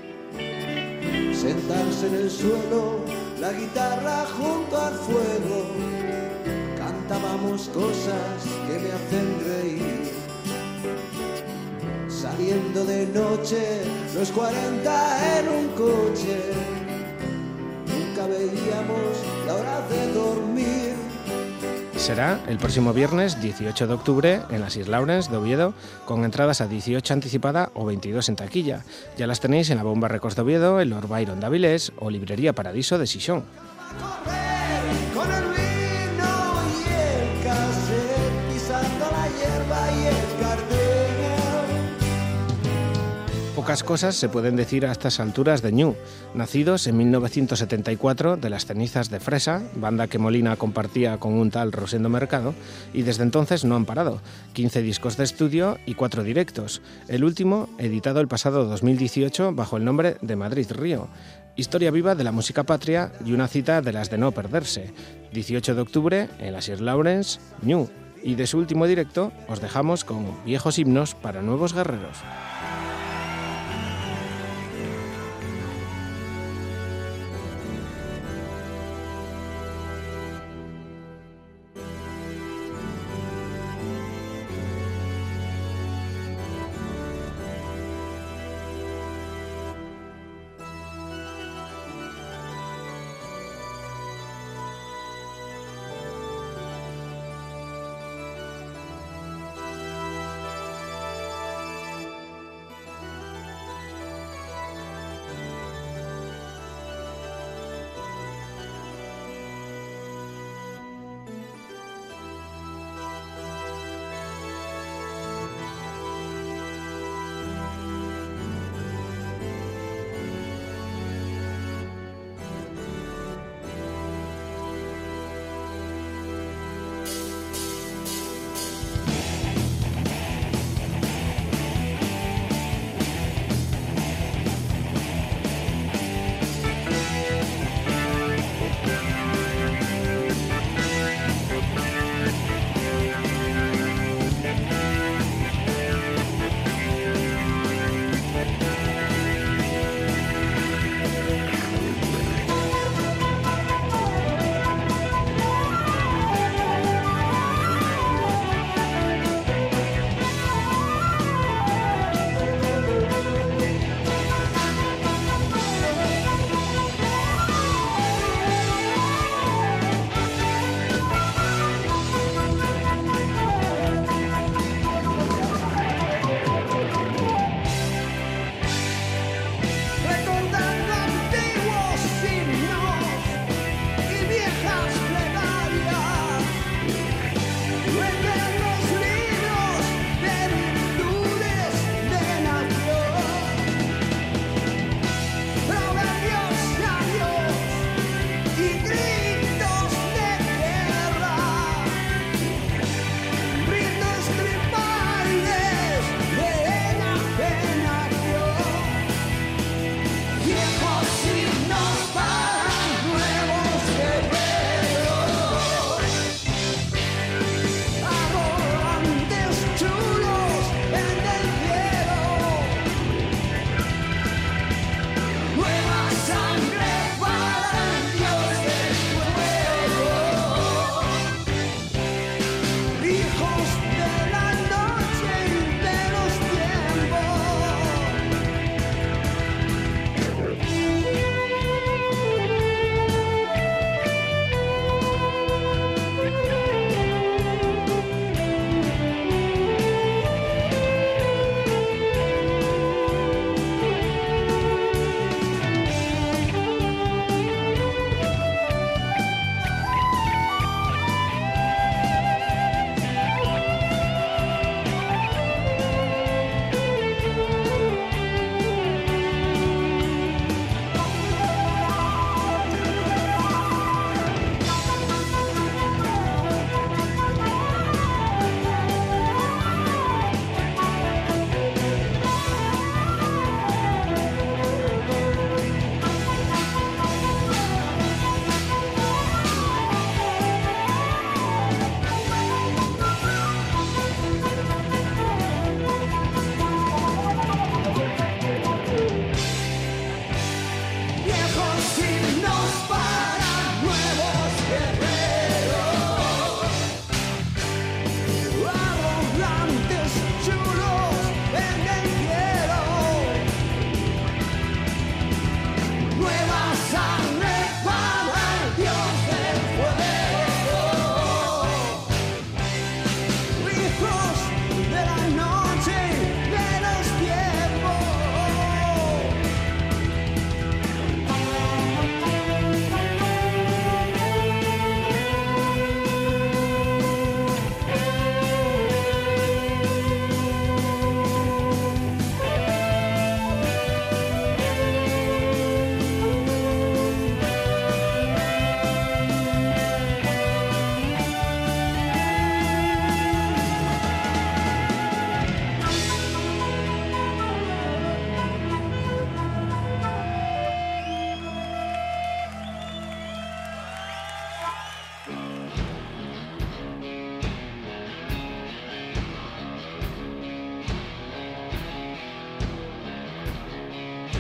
Sentarse en el suelo, la guitarra junto al fuego, cantábamos cosas que me hacen reír. Saliendo de noche, los 40 en un coche, nunca veíamos la hora de dormir. Será el próximo viernes 18 de octubre en las Islas Laurens de Oviedo con entradas a 18 anticipada o 22 en taquilla. Ya las tenéis en la Bomba Records de Oviedo, el Lord Byron de Avilés o Librería Paradiso de Sison. Pocas cosas se pueden decir a estas alturas de New, nacidos en 1974 de las cenizas de Fresa, banda que Molina compartía con un tal Rosendo Mercado, y desde entonces no han parado. 15 discos de estudio y 4 directos, el último editado el pasado 2018 bajo el nombre de Madrid Río. Historia viva de la música patria y una cita de las de no perderse. 18 de octubre en las Sir Lawrence, New. Y de su último directo os dejamos con viejos himnos para nuevos guerreros.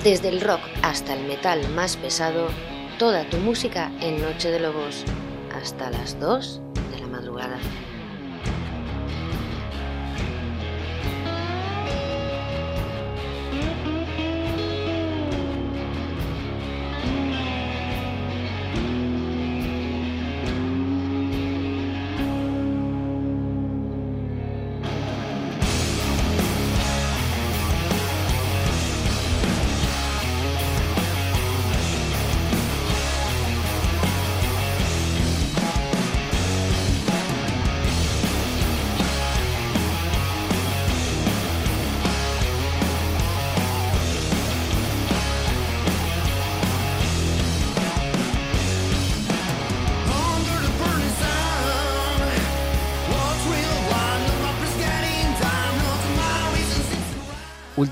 Desde el rock hasta el metal más pesado, toda tu música en Noche de Lobos, hasta las 2 de la madrugada.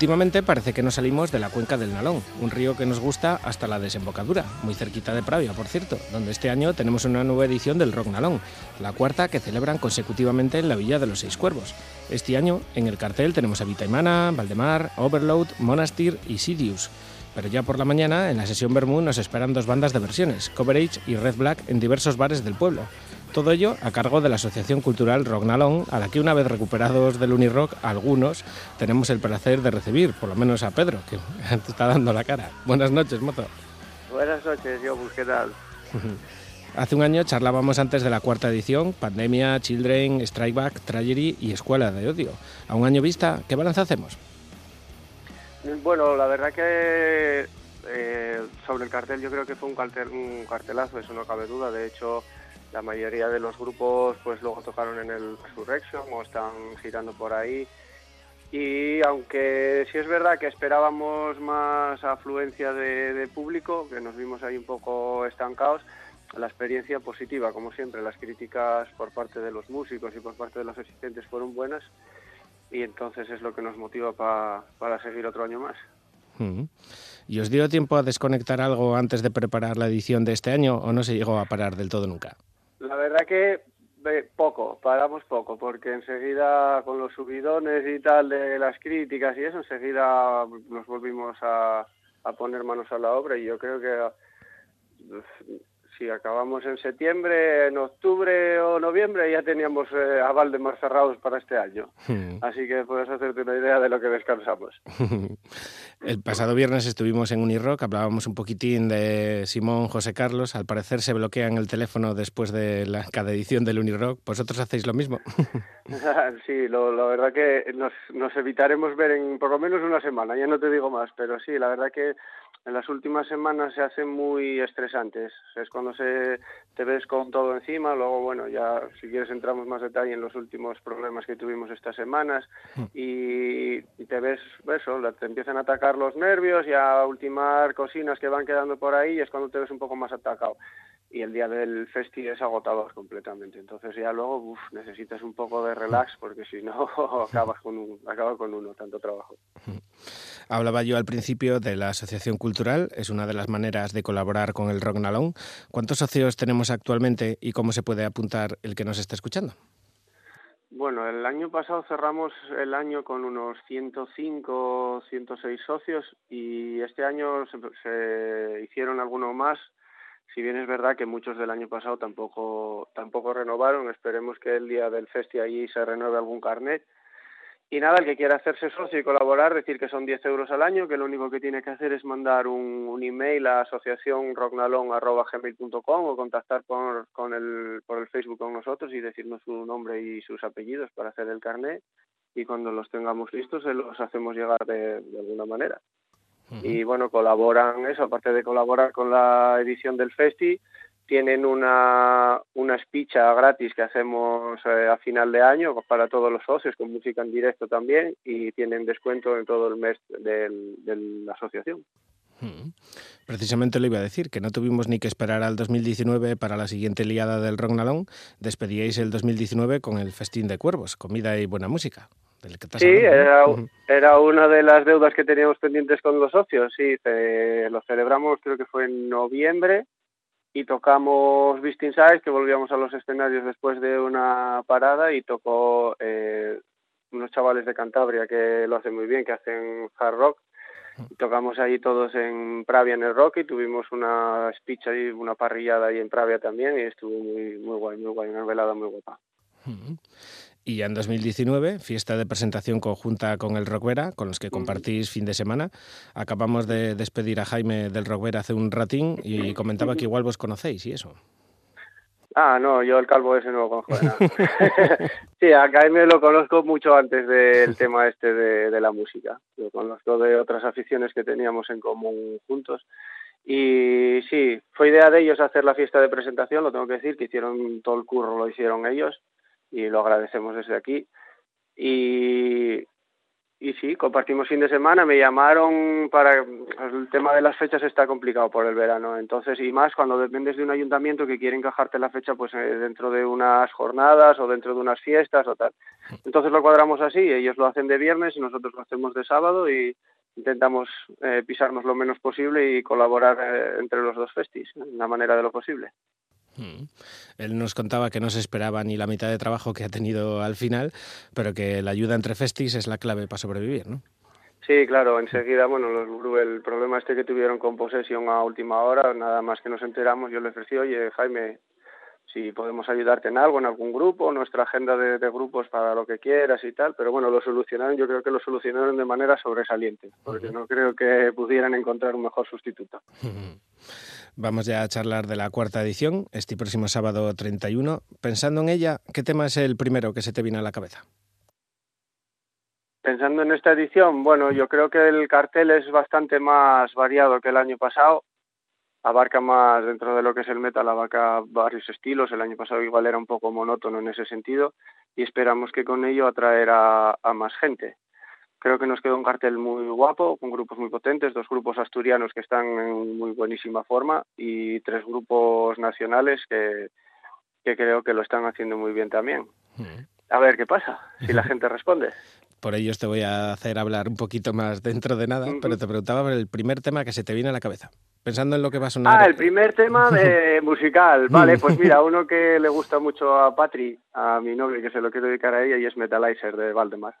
Últimamente parece que no salimos de la cuenca del Nalón, un río que nos gusta hasta la desembocadura, muy cerquita de Pravia, por cierto, donde este año tenemos una nueva edición del Rock Nalón, la cuarta que celebran consecutivamente en la Villa de los Seis Cuervos. Este año en el cartel tenemos a Vitaimana, Valdemar, Overload, Monastir y Sidious. Pero ya por la mañana, en la sesión Bermú, nos esperan dos bandas de versiones, Coverage y Red Black, en diversos bares del pueblo. Todo ello a cargo de la Asociación Cultural Rognalón, a la que una vez recuperados del Unirock, algunos tenemos el placer de recibir, por lo menos a Pedro, que (laughs) te está dando la cara. Buenas noches, mozo. Buenas noches, yo, ¿qué tal? (laughs) Hace un año charlábamos antes de la cuarta edición, Pandemia, Children, Strikeback, Tragedy y Escuela de Odio. A un año vista, ¿qué balance hacemos? Bueno, la verdad que eh, sobre el cartel yo creo que fue un, cartel, un cartelazo, eso no cabe duda. De hecho, la mayoría de los grupos pues luego tocaron en el Resurrection o están girando por ahí. Y aunque sí es verdad que esperábamos más afluencia de, público, que nos vimos ahí un poco estancados, la experiencia positiva, como siempre. Las críticas por parte de los músicos y por parte de los asistentes fueron buenas y entonces es lo que nos motiva pa- para seguir otro año más. ¿Y os dio tiempo a desconectar algo antes de preparar la edición de este año o no se llegó a parar del todo nunca? La verdad que poco, paramos poco, porque enseguida con los subidones y tal de las críticas y eso, enseguida nos volvimos a, a poner manos a la obra y yo creo que si acabamos en septiembre, en octubre o noviembre ya teníamos eh, a Valdemar cerrados para este año. Así que puedes hacerte una idea de lo que descansamos. (laughs) El pasado viernes estuvimos en Unirock, hablábamos un poquitín de Simón José Carlos. Al parecer se bloquean el teléfono después de la, cada edición del Unirock. ¿Vosotros hacéis lo mismo? (laughs) (laughs) Sí, lo, la verdad que nos, nos evitaremos ver en por lo menos una semana, ya no te digo más, pero sí, la verdad que en las últimas semanas se hacen muy estresantes. Es cuando se te ves con todo encima, luego, bueno, ya si quieres entramos más detalle en los últimos problemas que tuvimos estas semanas y, y te ves, eso, la- te empiezan a atacar los nervios y a ultimar cocinas que van quedando por ahí y es cuando te ves un poco más atacado y el día del festi es agotador completamente. Entonces ya luego uf, necesitas un poco de relax porque si no (laughs) acabas con un, acaba con uno tanto trabajo. Hablaba yo al principio de la Asociación Cultural, es una de las maneras de colaborar con el Rock Nalón. ¿Cuántos socios tenemos actualmente y cómo se puede apuntar el que nos está escuchando? Bueno, el año pasado cerramos el año con unos 105, 106 socios y este año se, hicieron alguno más. Si bien es verdad que muchos del año pasado tampoco tampoco renovaron, esperemos que el día del festi allí se renueve algún carnet. Y nada, el que quiera hacerse socio y colaborar, decir que son 10 euros al año, que lo único que tiene que hacer es mandar un, un email a asociacionrognalon.gmail.com o contactar por, con el, por el Facebook con nosotros y decirnos su nombre y sus apellidos para hacer el carnet y cuando los tengamos listos se los hacemos llegar de, de alguna manera. Y bueno, colaboran eso, aparte de colaborar con la edición del Festi, tienen una, una espicha gratis que hacemos eh, a final de año para todos los socios, con música en directo también, y tienen descuento en todo el mes de la asociación. Mm. Precisamente lo iba a decir, que no tuvimos ni que esperar al 2019 para la siguiente liada del Rock Nalón. Despedíais el 2019 con el Festín de Cuervos, comida y buena música. Del que estás Sí, era, era una de las deudas que teníamos pendientes con los socios. Sí, lo celebramos creo que fue en noviembre y tocamos Beast Inside, que volvíamos a los escenarios después de una parada y tocó eh, unos chavales de Cantabria que lo hacen muy bien, que hacen hard rock. Tocamos ahí todos en Pravia en el Rocky, tuvimos una speech ahí, una parrillada ahí en Pravia también y estuvo muy, muy guay, muy guay, una velada muy guapa. Y ya en 2019, fiesta de presentación conjunta con el Rockvera, con los que compartís fin de semana. Acabamos de despedir a Jaime del Rockvera hace un ratín y comentaba que igual vos conocéis y eso. Ah, no, yo el calvo ese no lo conozco de nada. (laughs) sí, a Jaime lo conozco mucho antes del tema este de, de la música. Lo conozco de otras aficiones que teníamos en común juntos. Y sí, fue idea de ellos hacer la fiesta de presentación, lo tengo que decir, que hicieron todo el curro, lo hicieron ellos y lo agradecemos desde aquí. Y, y sí, compartimos fin de semana, me llamaron para... El tema de las fechas está complicado por el verano, entonces, y más cuando dependes de un ayuntamiento que quiere encajarte la fecha pues eh, dentro de unas jornadas o dentro de unas fiestas o tal. Entonces lo cuadramos así, ellos lo hacen de viernes y nosotros lo hacemos de sábado y intentamos eh, pisarnos lo menos posible y colaborar eh, entre los dos festis, en la manera de lo posible. Mm. Él nos contaba que no se esperaba ni la mitad de trabajo que ha tenido al final, pero que la ayuda entre festis es la clave para sobrevivir, ¿no? Sí, claro, enseguida, bueno, los el problema este que tuvieron con posesión a última hora, nada más que nos enteramos, yo le ofrecí, oye, Jaime, si podemos ayudarte en algo, en algún grupo, nuestra agenda de, de grupos para lo que quieras y tal, pero bueno, lo solucionaron, yo creo que lo solucionaron de manera sobresaliente, porque no creo que pudieran encontrar un mejor sustituto. Vamos ya a charlar de la cuarta edición, este próximo sábado 31. Pensando en ella, ¿qué tema es el primero que se te vino a la cabeza? Pensando en esta edición, bueno, yo creo que el cartel es bastante más variado que el año pasado. Abarca más dentro de lo que es el metal, abarca varios estilos. El año pasado igual era un poco monótono en ese sentido y esperamos que con ello atraer a, a más gente. Creo que nos quedó un cartel muy guapo, con grupos muy potentes, dos grupos asturianos que están en muy buenísima forma y tres grupos nacionales que, que creo que lo están haciendo muy bien también. A ver qué pasa, si la (laughs) gente responde. Por ello te voy a hacer hablar un poquito más dentro de nada, pero te preguntaba por el primer tema que se te viene a la cabeza. Pensando en lo que va a sonar. Ah, el (laughs) primer tema de (laughs) musical. Vale, pues mira, uno que le gusta mucho a Patri, a mi novia, que se lo quiero dedicar a ella, y es Metalizer de Valdemar.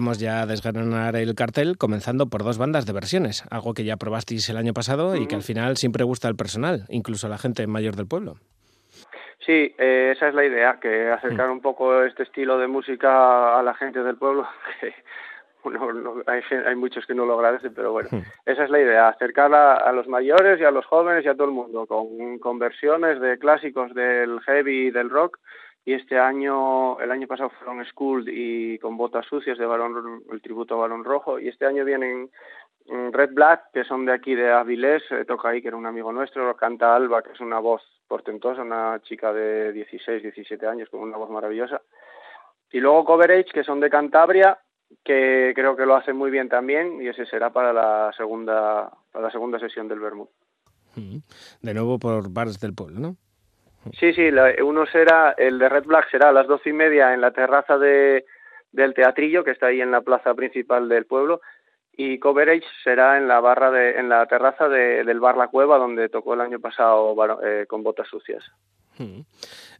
Vamos ya a desgranar el cartel, comenzando por dos bandas de versiones, algo que ya probasteis el año pasado y que al final siempre gusta al personal, incluso a la gente mayor del pueblo. Sí, eh, esa es la idea, que acercar un poco este estilo de música a la gente del pueblo, (laughs) que bueno, no- hay, hay muchos que no lo agradecen, pero bueno, esa es la idea, acercarla a los mayores y a los jóvenes y a todo el mundo, con, con versiones de clásicos del heavy y del rock, y este año, el año pasado fueron School y con botas sucias de balón, el tributo a Balón Rojo, y este año vienen mm, Red Black, que son de aquí de Avilés, eh, toca ahí, que era un amigo nuestro, canta Alba, que es una voz portentosa, una chica de 16, 17 años con una voz maravillosa. Y luego Coverage, que son de Cantabria, que creo que lo hacen muy bien también, y ese será para la segunda, para la segunda sesión del Bermud. Mm. De nuevo por bares del pueblo, ¿no? Sí, sí, la- uno será, el de Red Black será a las doce y media en la terraza de, del teatrillo, que está ahí en la plaza principal del pueblo, y Coverage será en la barra de, en la terraza de- del bar La Cueva, donde tocó el año pasado eh, con botas sucias. Mm.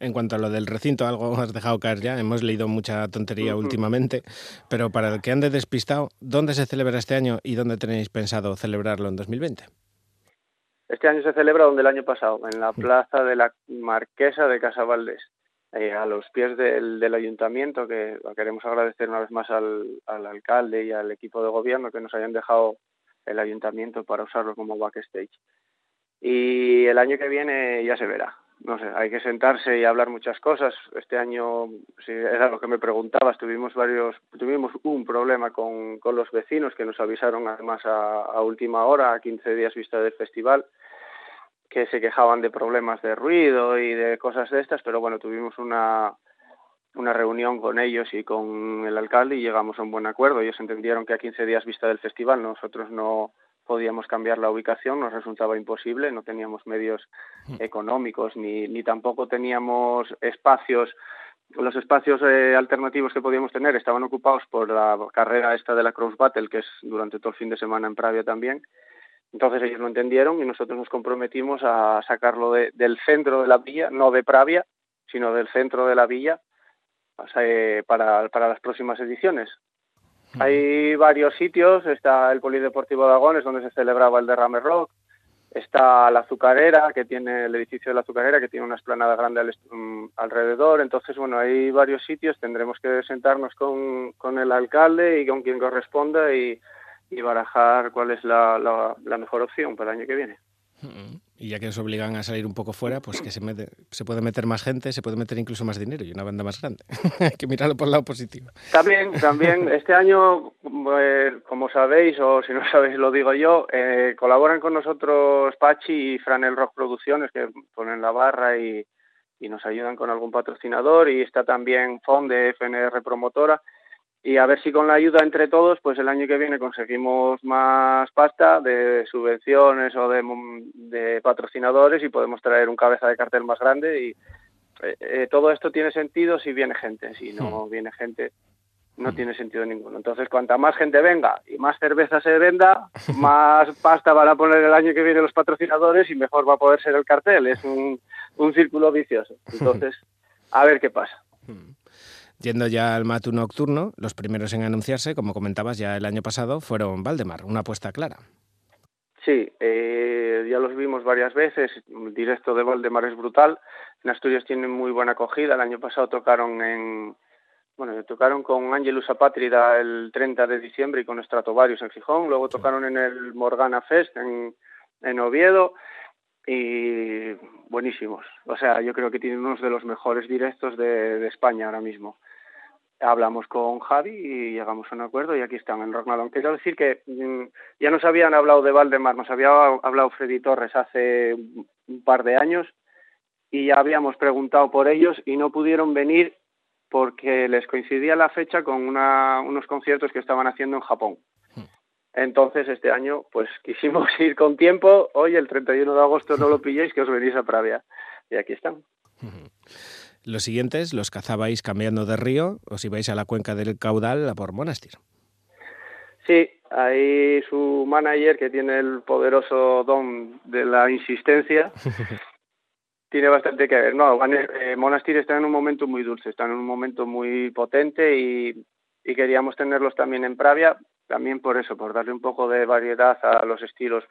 En cuanto a lo del recinto, algo (laughs) has dejado caer ya. Hemos leído mucha tontería últimamente, pero para el que ande despistado, ¿dónde se celebra este año y dónde tenéis pensado celebrarlo en 2020? Este año se celebra donde el año pasado, en la plaza de la Marquesa de Casavaldés, eh, a los pies del, del ayuntamiento, que queremos agradecer una vez más al, al alcalde y al equipo de gobierno que nos hayan dejado el ayuntamiento para usarlo como backstage. Y el año que viene ya se verá. No sé, hay que sentarse y hablar muchas cosas. Este año, sí, era lo que me preguntabas, tuvimos varios, tuvimos un problema con, con los vecinos que nos avisaron además a, a última hora, a 15 días vista del festival, que se quejaban de problemas de ruido y de cosas de estas, pero bueno, tuvimos una, una reunión con ellos y con el alcalde y llegamos a un buen acuerdo. Ellos entendieron que a 15 días vista del festival nosotros no podíamos cambiar la ubicación, nos resultaba imposible, no teníamos medios económicos ni, ni tampoco teníamos espacios los espacios eh, alternativos que podíamos tener estaban ocupados por la carrera esta de la Cross Battle, que es durante todo el fin de semana en Pravia también. Entonces ellos lo entendieron y nosotros nos comprometimos a sacarlo de- del centro de la villa, no de Pravia, sino del centro de la villa, eh, para, para las próximas ediciones. Hay varios sitios, está el Polideportivo de Agones, donde se celebraba el derrame rock, está la azucarera, que tiene el edificio de la azucarera, que tiene una esplanada grande al mm, alrededor. Entonces, bueno, hay varios sitios, tendremos que sentarnos con, con el alcalde y con quien corresponda y, y barajar cuál es la, la, la mejor opción para el año que viene. Y ya que os obligan a salir un poco fuera, pues que se, mete- se puede meter más gente, se puede meter incluso más dinero y una banda más grande. (laughs) Hay que mirarlo por el lado positivo. También, también, (laughs) este año, eh, como sabéis, o si no sabéis lo digo yo, eh, colaboran con nosotros Pachi y Franel Rock Producciones, que ponen la barra y, y nos ayudan con algún patrocinador, y está también FON de FNR Promotora, y a ver si con la ayuda entre todos, pues el año que viene conseguimos más pasta de subvenciones o de, mom- de patrocinadores y podemos traer un cabeza de cartel más grande y eh, eh, todo esto tiene sentido si viene gente, si no viene gente no tiene sentido ninguno. Entonces, cuanta más gente venga y más cerveza se venda, (laughs) más pasta van a poner el año que viene los patrocinadores y mejor va a poder ser el cartel. Es un, un círculo vicioso. (laughs) Entonces, a ver qué pasa. Yendo ya al Matu Nocturno, los primeros en anunciarse, como comentabas ya el año pasado, fueron Valdemar, una apuesta clara. Sí, eh, ya los vimos varias veces. El directo de Valdemar es brutal. En Asturias tienen muy buena acogida. El año pasado tocaron en. Bueno, tocaron con Angelus Apátrida el 30 de diciembre y con Stratovarius en Gijón. Luego tocaron en el Morgana Fest en, en Oviedo y buenísimos. O sea, yo creo que tienen unos de los mejores directos de, de España ahora mismo. Hablamos con Javi y llegamos a un acuerdo y aquí están en Rocknalón. Quiero decir que mm, ya nos habían hablado de Valdemar, nos había hablado Freddy Torres hace un par de años y ya habíamos preguntado por ellos y no pudieron venir porque les coincidía la fecha con una, unos conciertos que estaban haciendo en Japón. Entonces, este año, pues (laughs) quisimos ir con tiempo. Hoy, el 31 de agosto, no lo (laughs) pilléis, que os venís a Pravia. Y aquí están. Los siguientes los cazabais cambiando de río, os ibais a la cuenca del caudal a por Monastir. Sí, ahí su manager, que tiene el poderoso don de la insistencia, (laughs) tiene bastante que ver. No, eh, Monastir está en un momento muy dulce, está en un momento muy potente y y queríamos tenerlos también en Pravia, también por eso, por darle un poco de variedad a los estilos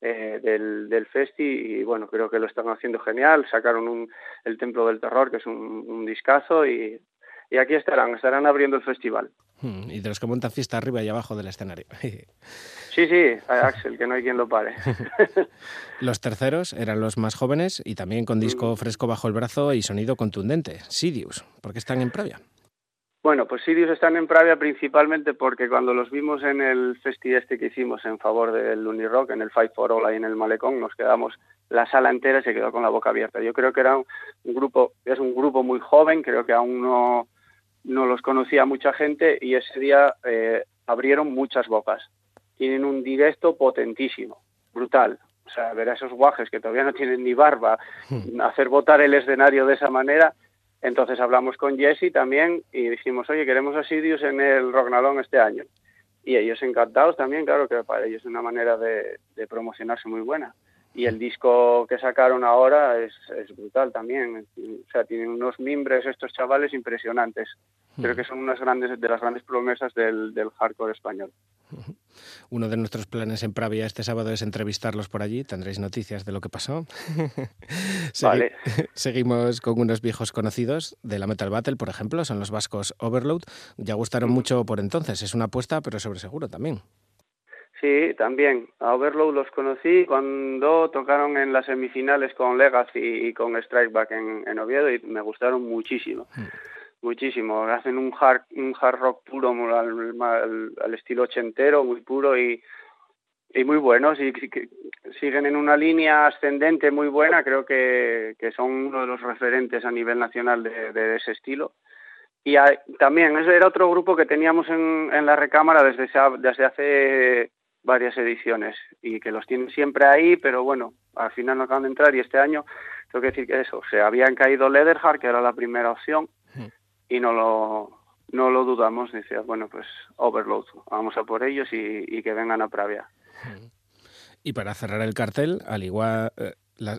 eh, del, del festi y bueno, creo que lo están haciendo genial, sacaron un, el Templo del Terror, que es un, un discazo y, y aquí estarán, estarán abriendo el festival. Hmm, Y de los que montan fiesta arriba y abajo del escenario. (laughs) Sí, sí, Axel, que no hay quien lo pare. (laughs) (laughs) Los terceros eran los más jóvenes y también con disco fresco bajo el brazo y sonido contundente. Sidious, ¿por qué están en Pravia? Bueno, pues Sirius están en Pravia principalmente porque cuando los vimos en el festi este que hicimos en favor del Unirock, en el Fight for All ahí en el Malecón, nos quedamos, la sala entera se quedó con la boca abierta. Yo creo que era un, un grupo, es un grupo muy joven, creo que aún no, no los conocía mucha gente y ese día eh, abrieron muchas bocas. Tienen un directo potentísimo, brutal. O sea, ver a esos guajes que todavía no tienen ni barba, hacer votar el escenario de esa manera. Entonces hablamos con Jesse también y dijimos, oye, queremos a Sidious en el Rognalón este año. Y ellos encantados también, claro que para ellos es una manera de, promocionarse muy buena. Y el disco que sacaron ahora es brutal también. O sea, tienen unos mimbres estos chavales impresionantes. Creo que son unas grandes, de las grandes promesas del, del hardcore español. (laughs) Uno de nuestros planes en Pravia este sábado es entrevistarlos por allí. Tendréis noticias de lo que pasó. (laughs) Vale. (laughs) Seguimos con unos viejos conocidos de la Metal Battle, por ejemplo, son los vascos Overload. Ya gustaron mucho por entonces. Es una apuesta, pero sobre seguro también. Sí, también. A Overload los conocí cuando tocaron en las semifinales con Legacy y con Strikeback en, en Oviedo y me gustaron muchísimo. Muchísimo. Hacen un hard, un hard rock puro al, estilo ochentero, muy puro y, muy buenos. Y que- siguen en una línea ascendente muy buena. Creo que, son uno de los referentes a nivel nacional de, de ese estilo. Y también ese era otro grupo que teníamos en, la recámara desde, desde hace varias ediciones y que los tienen siempre ahí, pero bueno, al final no acaban de entrar y este año tengo que decir que eso, se habían caído Leatherheart, que era la primera opción, y no lo, no lo dudamos, decía, bueno, pues Overload, vamos a por ellos y, y que vengan a Pravia. Y para cerrar el cartel, al igual... eh, la-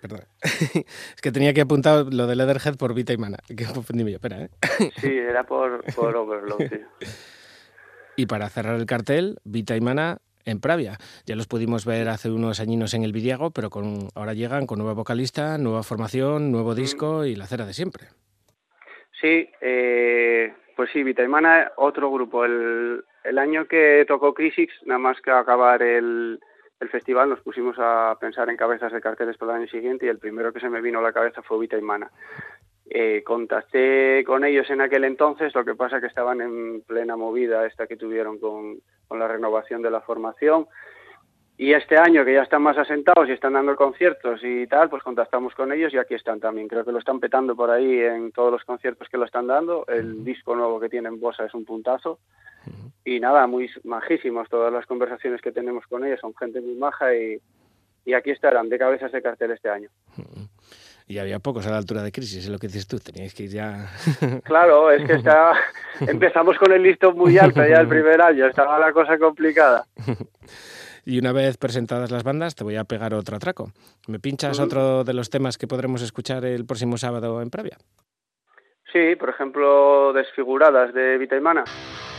perdón. (laughs) es que tenía que apuntar lo de Leatherhead por Vita y Mana. Que confundí yo, espera, ¿eh? (laughs) Sí, era por, por Overload, sí. (laughs) Y para cerrar el cartel, Vita y Mana en Pravia. Ya los pudimos ver hace unos añinos en el Vidiago, pero con, ahora llegan con nueva vocalista, nueva formación, nuevo disco y la cera de siempre. Sí, eh, pues sí, Vitaimana, otro grupo. El, el año que tocó Crisix, nada más que acabar el, el festival, nos pusimos a pensar en cabezas de carteles para el año siguiente y el primero que se me vino a la cabeza fue Vitaimana. Eh, contacté con ellos en aquel entonces, lo que pasa que estaban en plena movida esta que tuvieron con, con la renovación de la formación. Y este año que ya están más asentados y están dando conciertos y tal, pues contactamos con ellos y aquí están también. Creo que lo están petando por ahí en todos los conciertos que lo están dando. El disco nuevo que tienen Bosa es un puntazo. Y nada, muy majísimos todas las conversaciones que tenemos con ellos. Son gente muy maja y, y aquí estarán de cabezas de cartel este año. Y había pocos a la altura de crisis, es lo que dices tú, teníais que ir ya... (laughs) Claro, es que está, (laughs) empezamos con el listón muy alto ya el primer año, estaba la cosa complicada. (laughs) y una vez presentadas las bandas, te voy a pegar otro atraco. ¿Me pinchas otro de los temas que podremos escuchar el próximo sábado en Pravia? Sí, por ejemplo, Desfiguradas de Vitaimana. Desfiguradas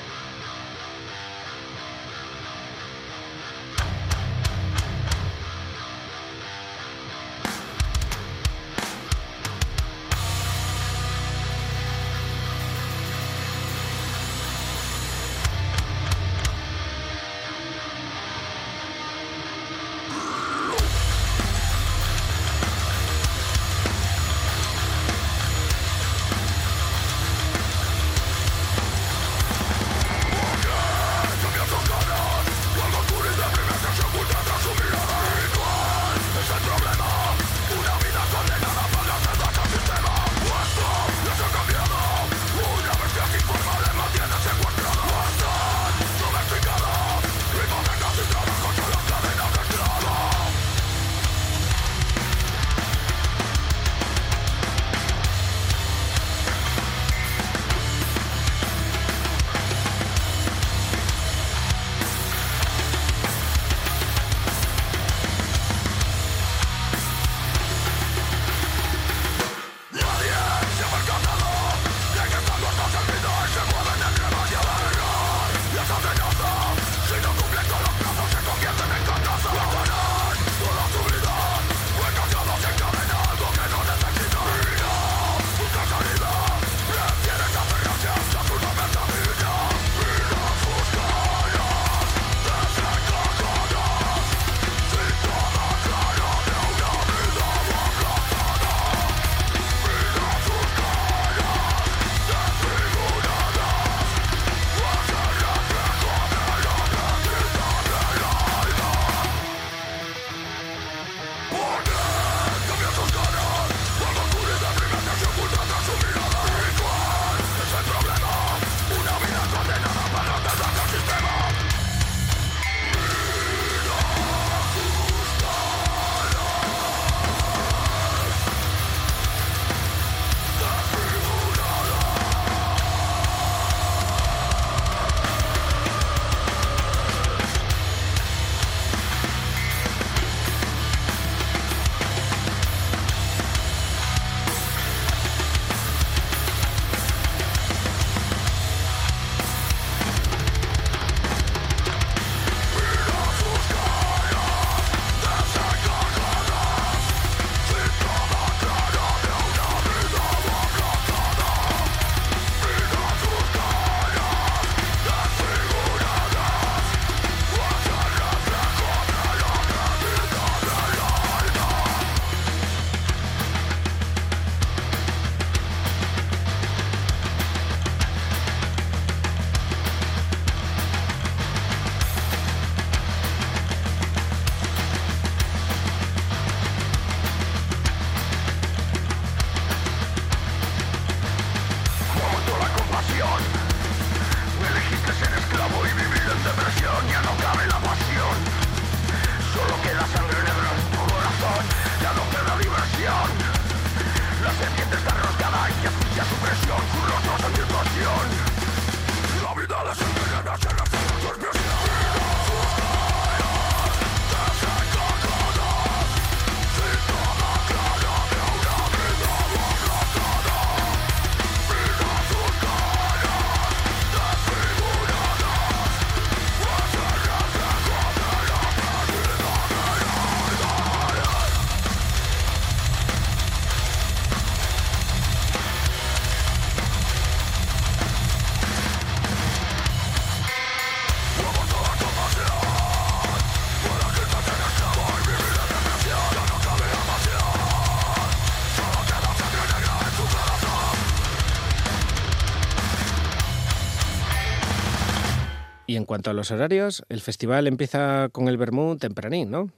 en cuanto a los horarios, el festival empieza con el Bermú tempranín, ¿no?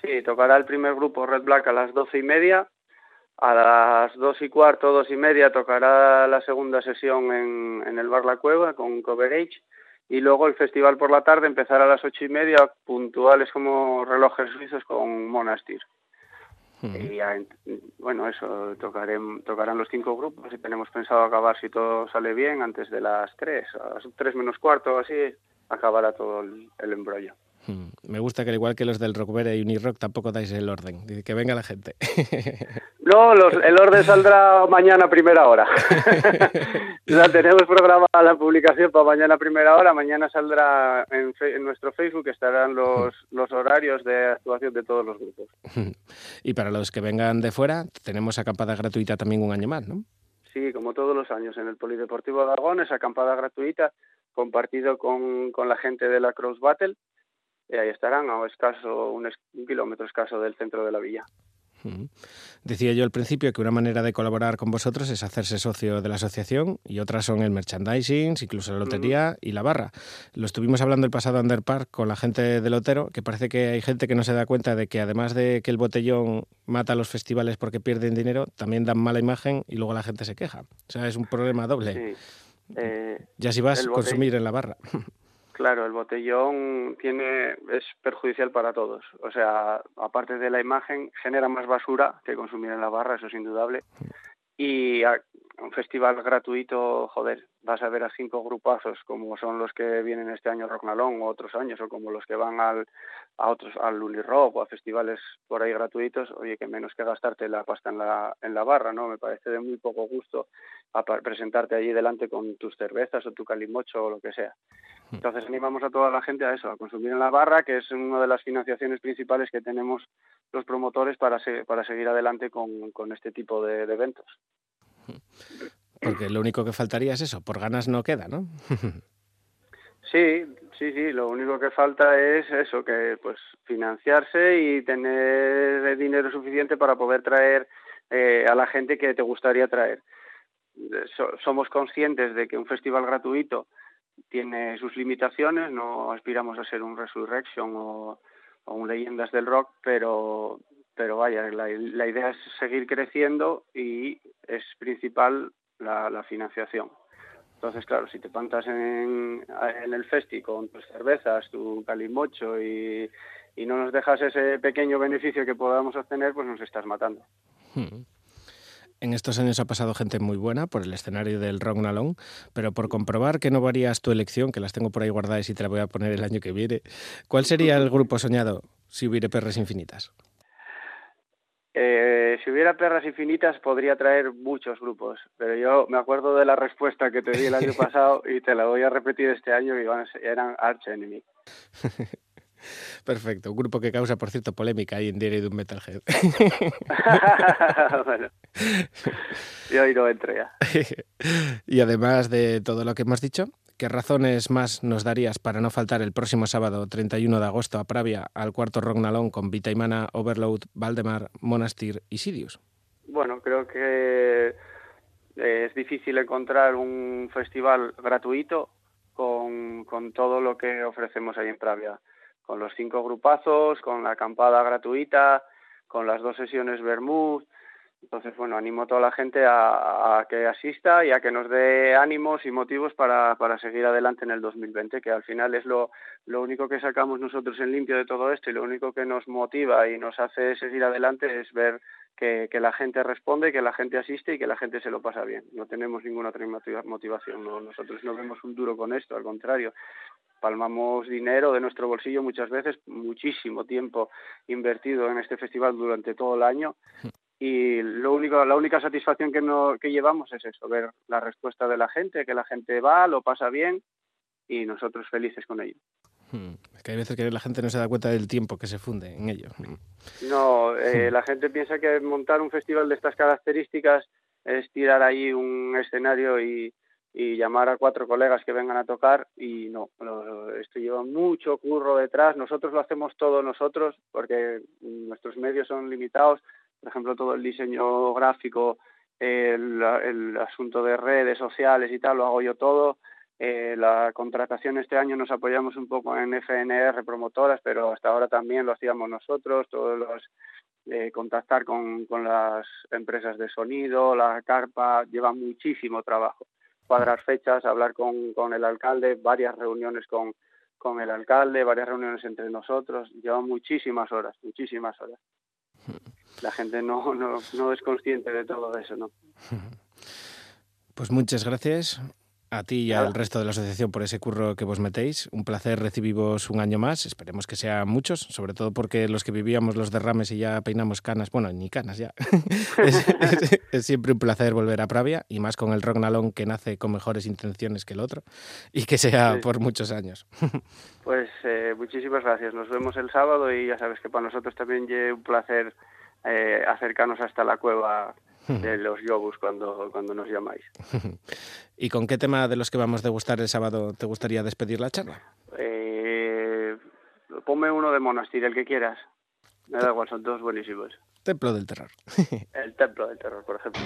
Sí, tocará el primer grupo Red Black a las doce y media. A las dos y cuarto, dos y media tocará la segunda sesión en, en el Bar La Cueva con Coverage. Y luego el festival por la tarde empezará a las ocho y media, puntuales como relojes suizos con Monastir. Y ya, en- bueno, eso, tocarem- tocarán los cinco grupos y tenemos pensado acabar, si todo sale bien, antes de las tres, a las tres menos cuarto, así, acabará todo el embrollo. Hmm. Me gusta que al igual que los del Rockvera y Unirock tampoco dais el orden. Dice que venga la gente. (laughs) No, los- el orden saldrá mañana a primera hora. (laughs) (laughs) ya tenemos programada la publicación para mañana a primera hora. Mañana saldrá en, fe- en nuestro Facebook, estarán los, los horarios de actuación de todos los grupos. y para los que vengan de fuera, tenemos acampada gratuita también un año más, ¿no? Sí, como todos los años, en el Polideportivo de Aragón, esa acampada gratuita, compartido con, con la gente de la Cross Battle. Y ahí estarán a escaso, un, es- un kilómetro escaso del centro de la villa. Decía yo al principio que una manera de colaborar con vosotros es hacerse socio de la asociación y otras son el merchandising, incluso la lotería y la barra. Lo estuvimos hablando el pasado Underpark con la gente del Lotero, que parece que hay gente que no se da cuenta de que además de que el botellón mata a los festivales porque pierden dinero, también dan mala imagen y luego la gente se queja. O sea, es un problema doble. Sí. Eh, Ya si vas a consumir en la barra. (laughs) Claro, el botellón tiene es perjudicial para todos. O sea, aparte de la imagen, genera más basura que consumir en la barra, eso es indudable. Y a- un festival gratuito, joder, vas a ver a cinco grupazos como son los que vienen este año Rocknalón o otros años, o como los que van al, a otros, al Unirock o a festivales por ahí gratuitos, oye, que menos que gastarte la pasta en la, en la barra, ¿no? Me parece de muy poco gusto a presentarte allí delante con tus cervezas o tu calimocho o lo que sea. Entonces animamos a toda la gente a eso, a consumir en la barra, que es una de las financiaciones principales que tenemos los promotores para, se- para seguir adelante con, con este tipo de, de eventos. Porque lo único que faltaría es eso, por ganas no queda, ¿no? (laughs) Sí, sí, sí, lo único que falta es eso, que pues financiarse y tener dinero suficiente para poder traer eh, a la gente que te gustaría traer. So- somos conscientes de que un festival gratuito tiene sus limitaciones, no aspiramos a ser un Resurrection o, un Leyendas del Rock, pero, pero vaya, la idea es seguir creciendo y es principal la, la financiación. Entonces, claro, si te plantas en, el festi con tus cervezas, tu calimocho y, no nos dejas ese pequeño beneficio que podamos obtener, pues nos estás matando. Hmm. En estos años ha pasado gente muy buena por el escenario del Rock pero por comprobar que no varías tu elección, que las tengo por ahí guardadas y te la voy a poner el año que viene, ¿cuál sería el grupo soñado si hubiera perras infinitas? Eh, si hubiera perras infinitas podría traer muchos grupos, pero yo me acuerdo de la respuesta que te di el año (laughs) pasado y te la voy a repetir este año y van a ser- eran Arch Enemy. (laughs) Perfecto, un grupo que causa, por cierto, polémica ahí en Diario de un Metalhead. (laughs) bueno, yo ahí no ya. y además de todo lo que hemos dicho, ¿qué razones más nos darías para no faltar el próximo sábado 31 de agosto a Pravia al cuarto Rock Nalón con Vitaimana, Overload, Valdemar, Monastir y Sirius? Bueno, creo que eh, es difícil encontrar un festival gratuito con, con todo lo que ofrecemos ahí en Pravia, con los cinco grupazos, con la acampada gratuita, con las dos sesiones Bermud. Entonces, bueno, animo a toda la gente a, que asista y a que nos dé ánimos y motivos para, para seguir adelante en el 2020, que al final es lo, lo único que sacamos nosotros en limpio de todo esto y lo único que nos motiva y nos hace seguir adelante es ver que, que la gente responde, que la gente asiste y que la gente se lo pasa bien. No tenemos ninguna otra motiva- motivación. no- nosotros no vemos un duro con esto, al contrario. Palmamos dinero de nuestro bolsillo muchas veces, muchísimo tiempo invertido en este festival durante todo el año y lo único, la única satisfacción que, no, que llevamos es eso, ver la respuesta de la gente, que la gente va, lo pasa bien y nosotros felices con ello. Hmm. Es que hay veces que la gente no se da cuenta del tiempo que se funde en ello. Hmm. No, eh, la gente piensa que montar un festival de estas características es tirar ahí un escenario y, y llamar a cuatro colegas que vengan a tocar y no, lo- esto lleva mucho curro detrás, nosotros lo hacemos todo nosotros porque nuestros medios son limitados, por ejemplo todo el diseño gráfico, el, asunto de redes sociales y tal, lo hago yo todo, eh, la contratación este año nos apoyamos un poco en FNR promotoras, pero hasta ahora también lo hacíamos nosotros, todos los eh, contactar con, con las empresas de sonido, la carpa, lleva muchísimo trabajo. Cuadrar fechas, hablar con, con el alcalde, varias reuniones con, con el alcalde, varias reuniones entre nosotros, lleva muchísimas horas, muchísimas horas. La gente no, no, no es consciente de todo eso, ¿no? (laughs) Pues muchas gracias a ti y al resto de la asociación por ese curro que vos metéis. Un placer recibiros un año más. Esperemos que sean muchos, sobre todo porque los que vivíamos los derrames y ya peinamos canas, bueno, ni canas ya. (laughs) es, es- es siempre un placer volver a Pravia y más con el rock nalón que nace con mejores intenciones que el otro y que sea Sí. por muchos años. (laughs) Pues eh, muchísimas gracias. Nos vemos el sábado y ya sabes que para nosotros también es un placer eh, acercarnos hasta la cueva (laughs) de los Yobus cuando, cuando nos llamáis. (laughs) ¿Y con qué tema de los que vamos a degustar el sábado te gustaría despedir la charla? Eh, ponme uno de Monastir, el que quieras. Me da igual, son todos buenísimos. Templo del Terror. (laughs) El Templo del Terror, por ejemplo.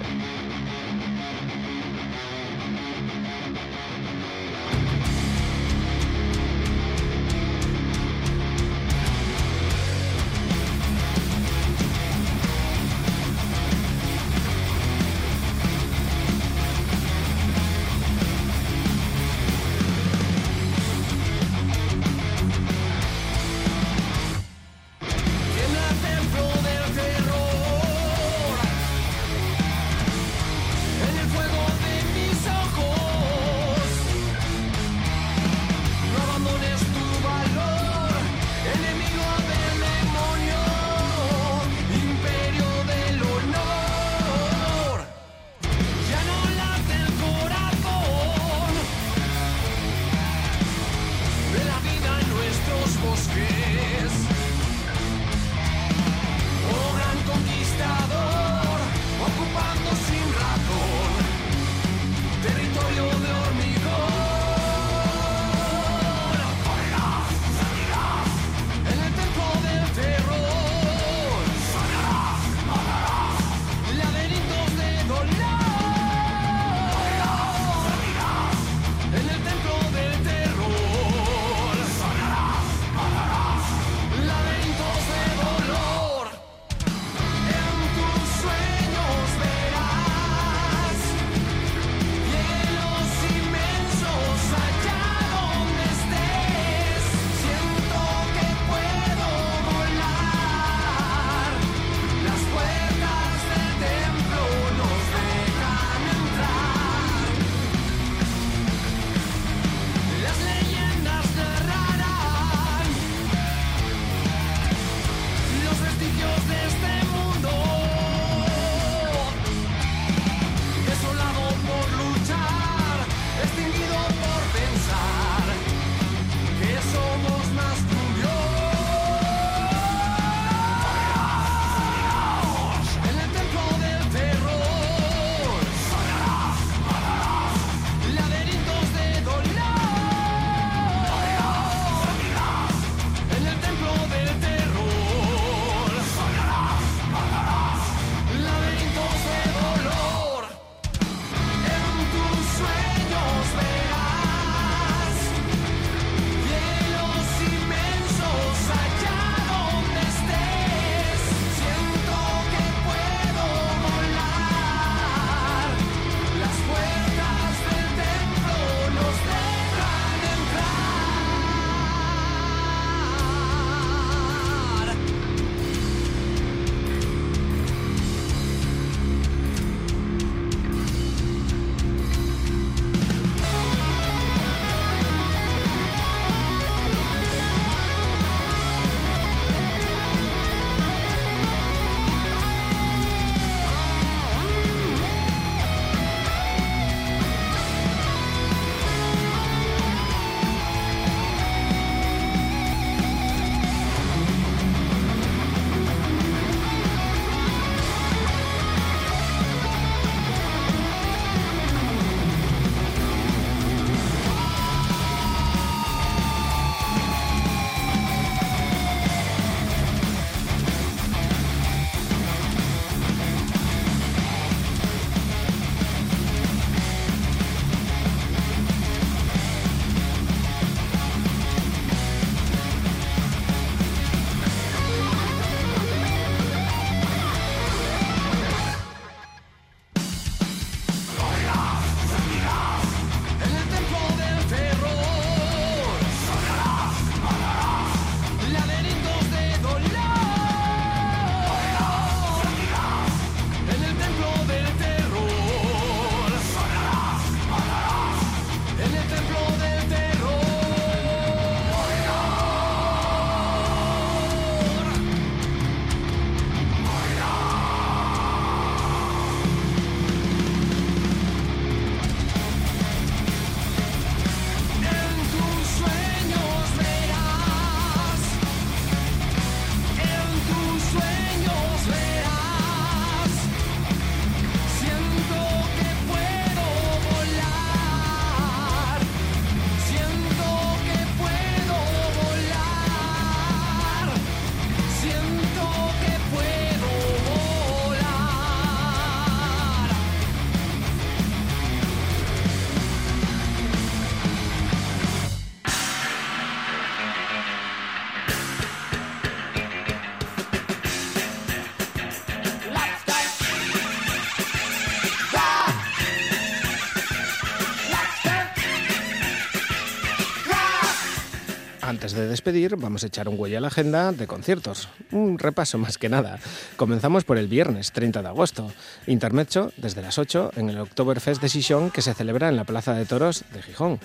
De despedir, vamos a echar un huella a la agenda de conciertos. Un repaso más que nada. Comenzamos por el viernes 30 de agosto. Intermezzo desde las 8 en el Oktoberfest de Xixón que se celebra en la Plaza de Toros de Gijón.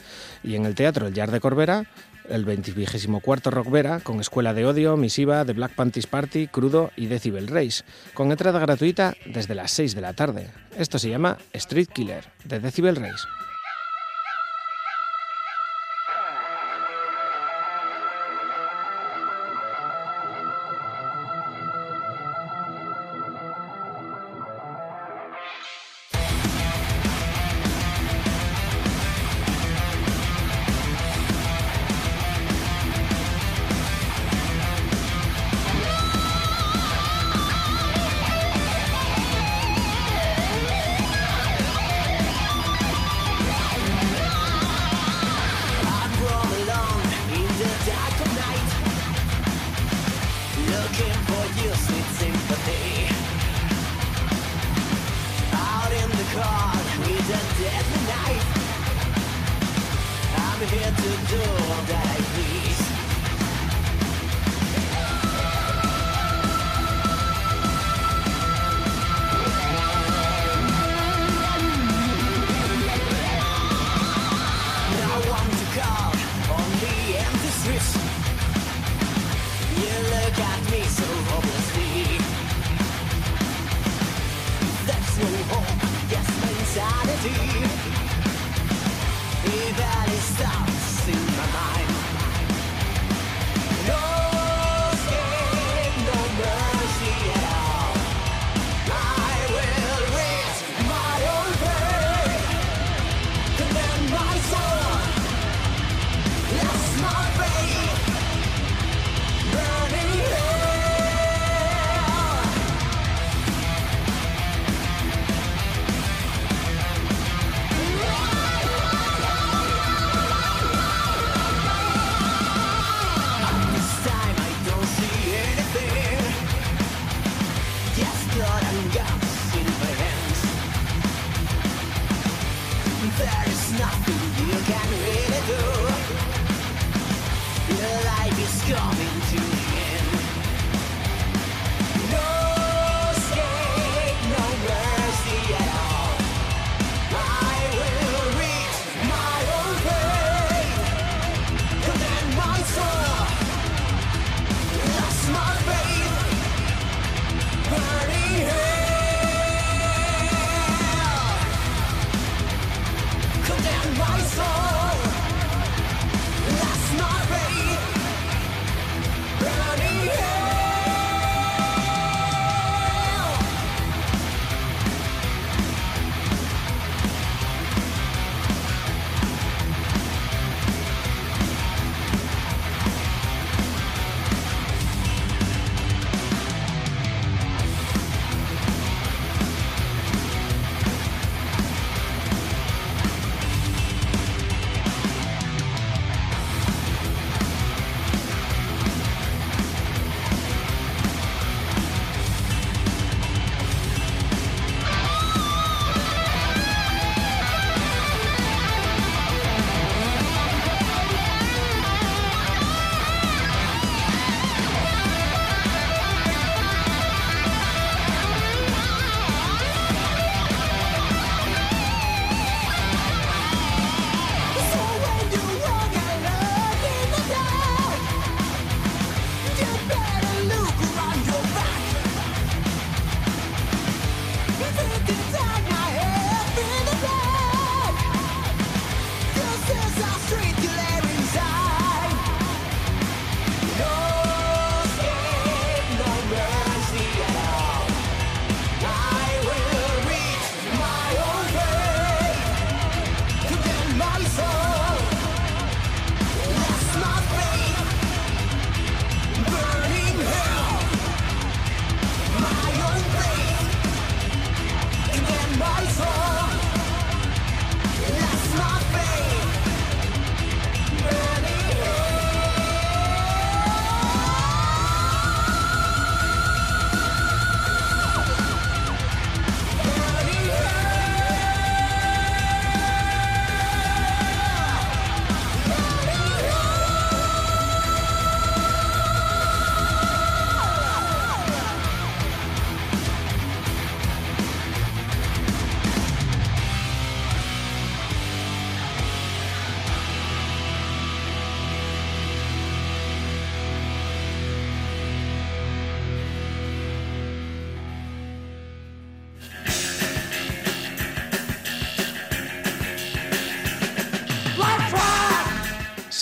Y en el Teatro El Yard de Corbera el 24 Rockvera con Escuela de Odio, Misiva, The Black Panties Party, Crudo y Decibel Race, con entrada gratuita desde las 6 de la tarde. Esto se llama Street Killer, de Decibel Race.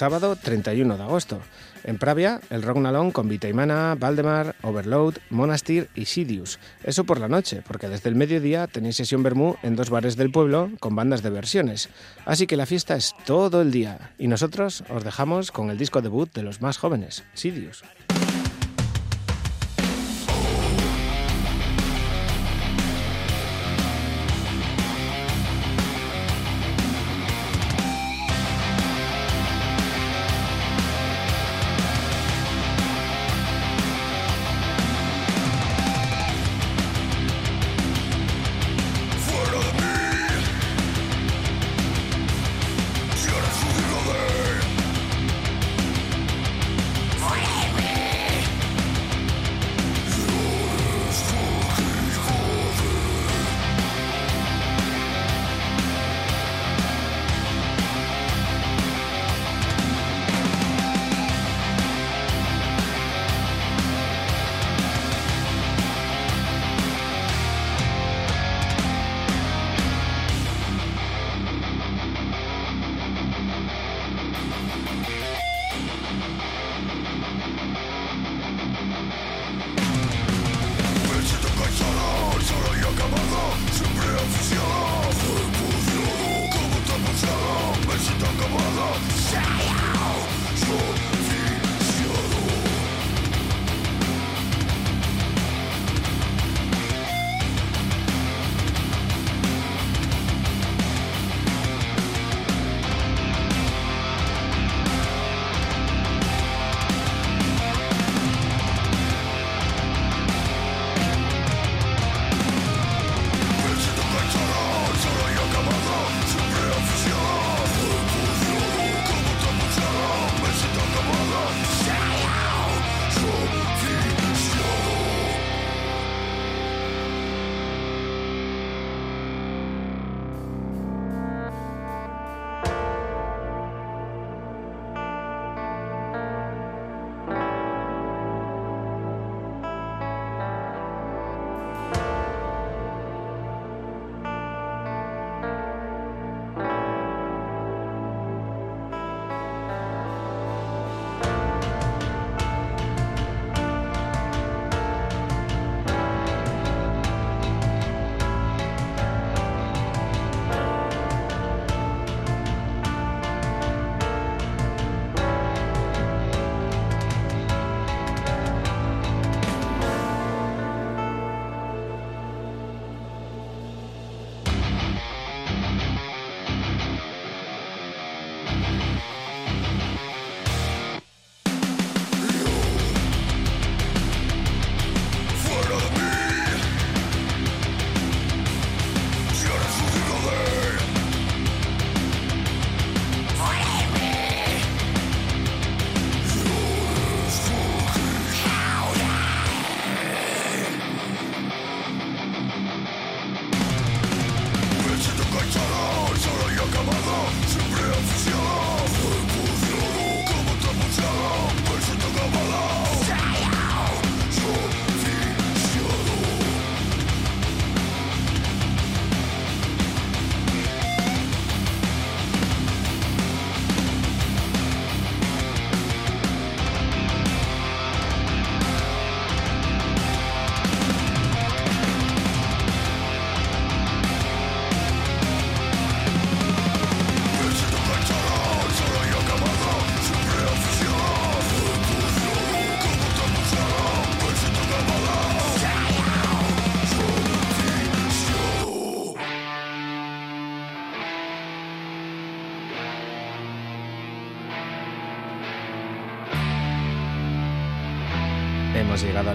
Sábado 31 de agosto. En Pravia, el Rognalón con Vitaimana, Valdemar, Overload, Monastir y Sidious. Eso por la noche, porque desde el mediodía tenéis sesión Bermú en dos bares del pueblo con bandas de versiones. Así que la fiesta es todo el día. Y nosotros os dejamos con el disco debut de los más jóvenes, Sidious.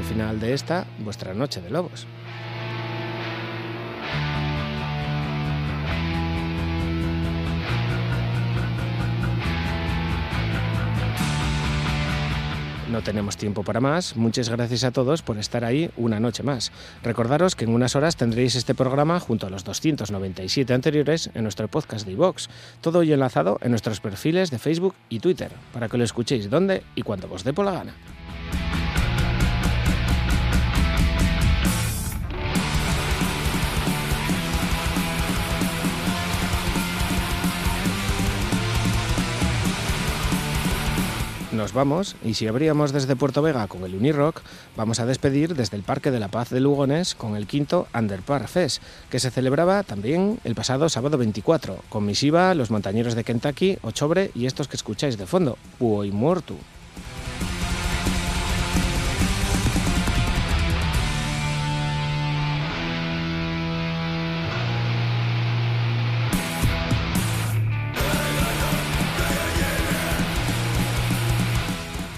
Final de esta, vuestra Noche de Lobos. No tenemos tiempo para más. Muchas gracias a todos por estar ahí una noche más. Recordaros que en unas horas tendréis este programa junto a los 297 anteriores en nuestro podcast de iVox. Todo hoy enlazado en nuestros perfiles de Facebook y Twitter, para que lo escuchéis donde y cuando os dé por la gana. Nos vamos y si abríamos desde Puerto Vega con el Unirock, vamos a despedir desde el Parque de la Paz de Lugones con el quinto Underpar Fest, que se celebraba también el pasado sábado 24, con Misiva, los montañeros de Kentucky, Ochobre y estos que escucháis de fondo, Puo y Muertu.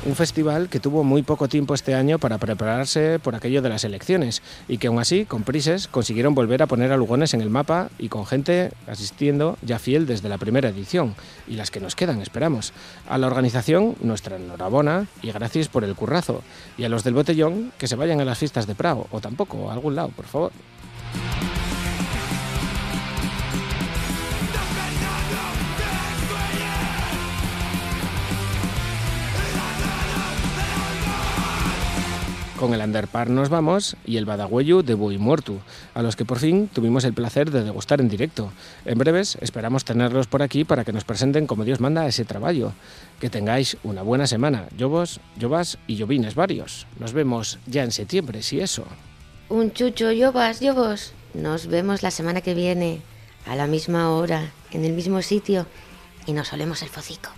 Un festival que tuvo muy poco tiempo este año para prepararse por aquello de las elecciones y que aún así, con prises, consiguieron volver a poner a Lugones en el mapa y con gente asistiendo ya fiel desde la primera edición y las que nos quedan, esperamos. A la organización, nuestra enhorabuena y gracias por el currazo. Y a los del botellón, que se vayan a las fiestas de Prado o tampoco, a algún lado, por favor. Con el Underpar nos vamos y el Badagüeyu de Bui Muertu, a los que por fin tuvimos el placer de degustar en directo. En breves esperamos tenerlos por aquí para que nos presenten como Dios manda ese trabajo. Que tengáis una buena semana, llovos, llovas y llovines varios. Nos vemos ya en septiembre, si eso. Un chucho, llovas, llovos. Nos vemos la semana que viene, a la misma hora, en el mismo sitio, y nos olemos el focico.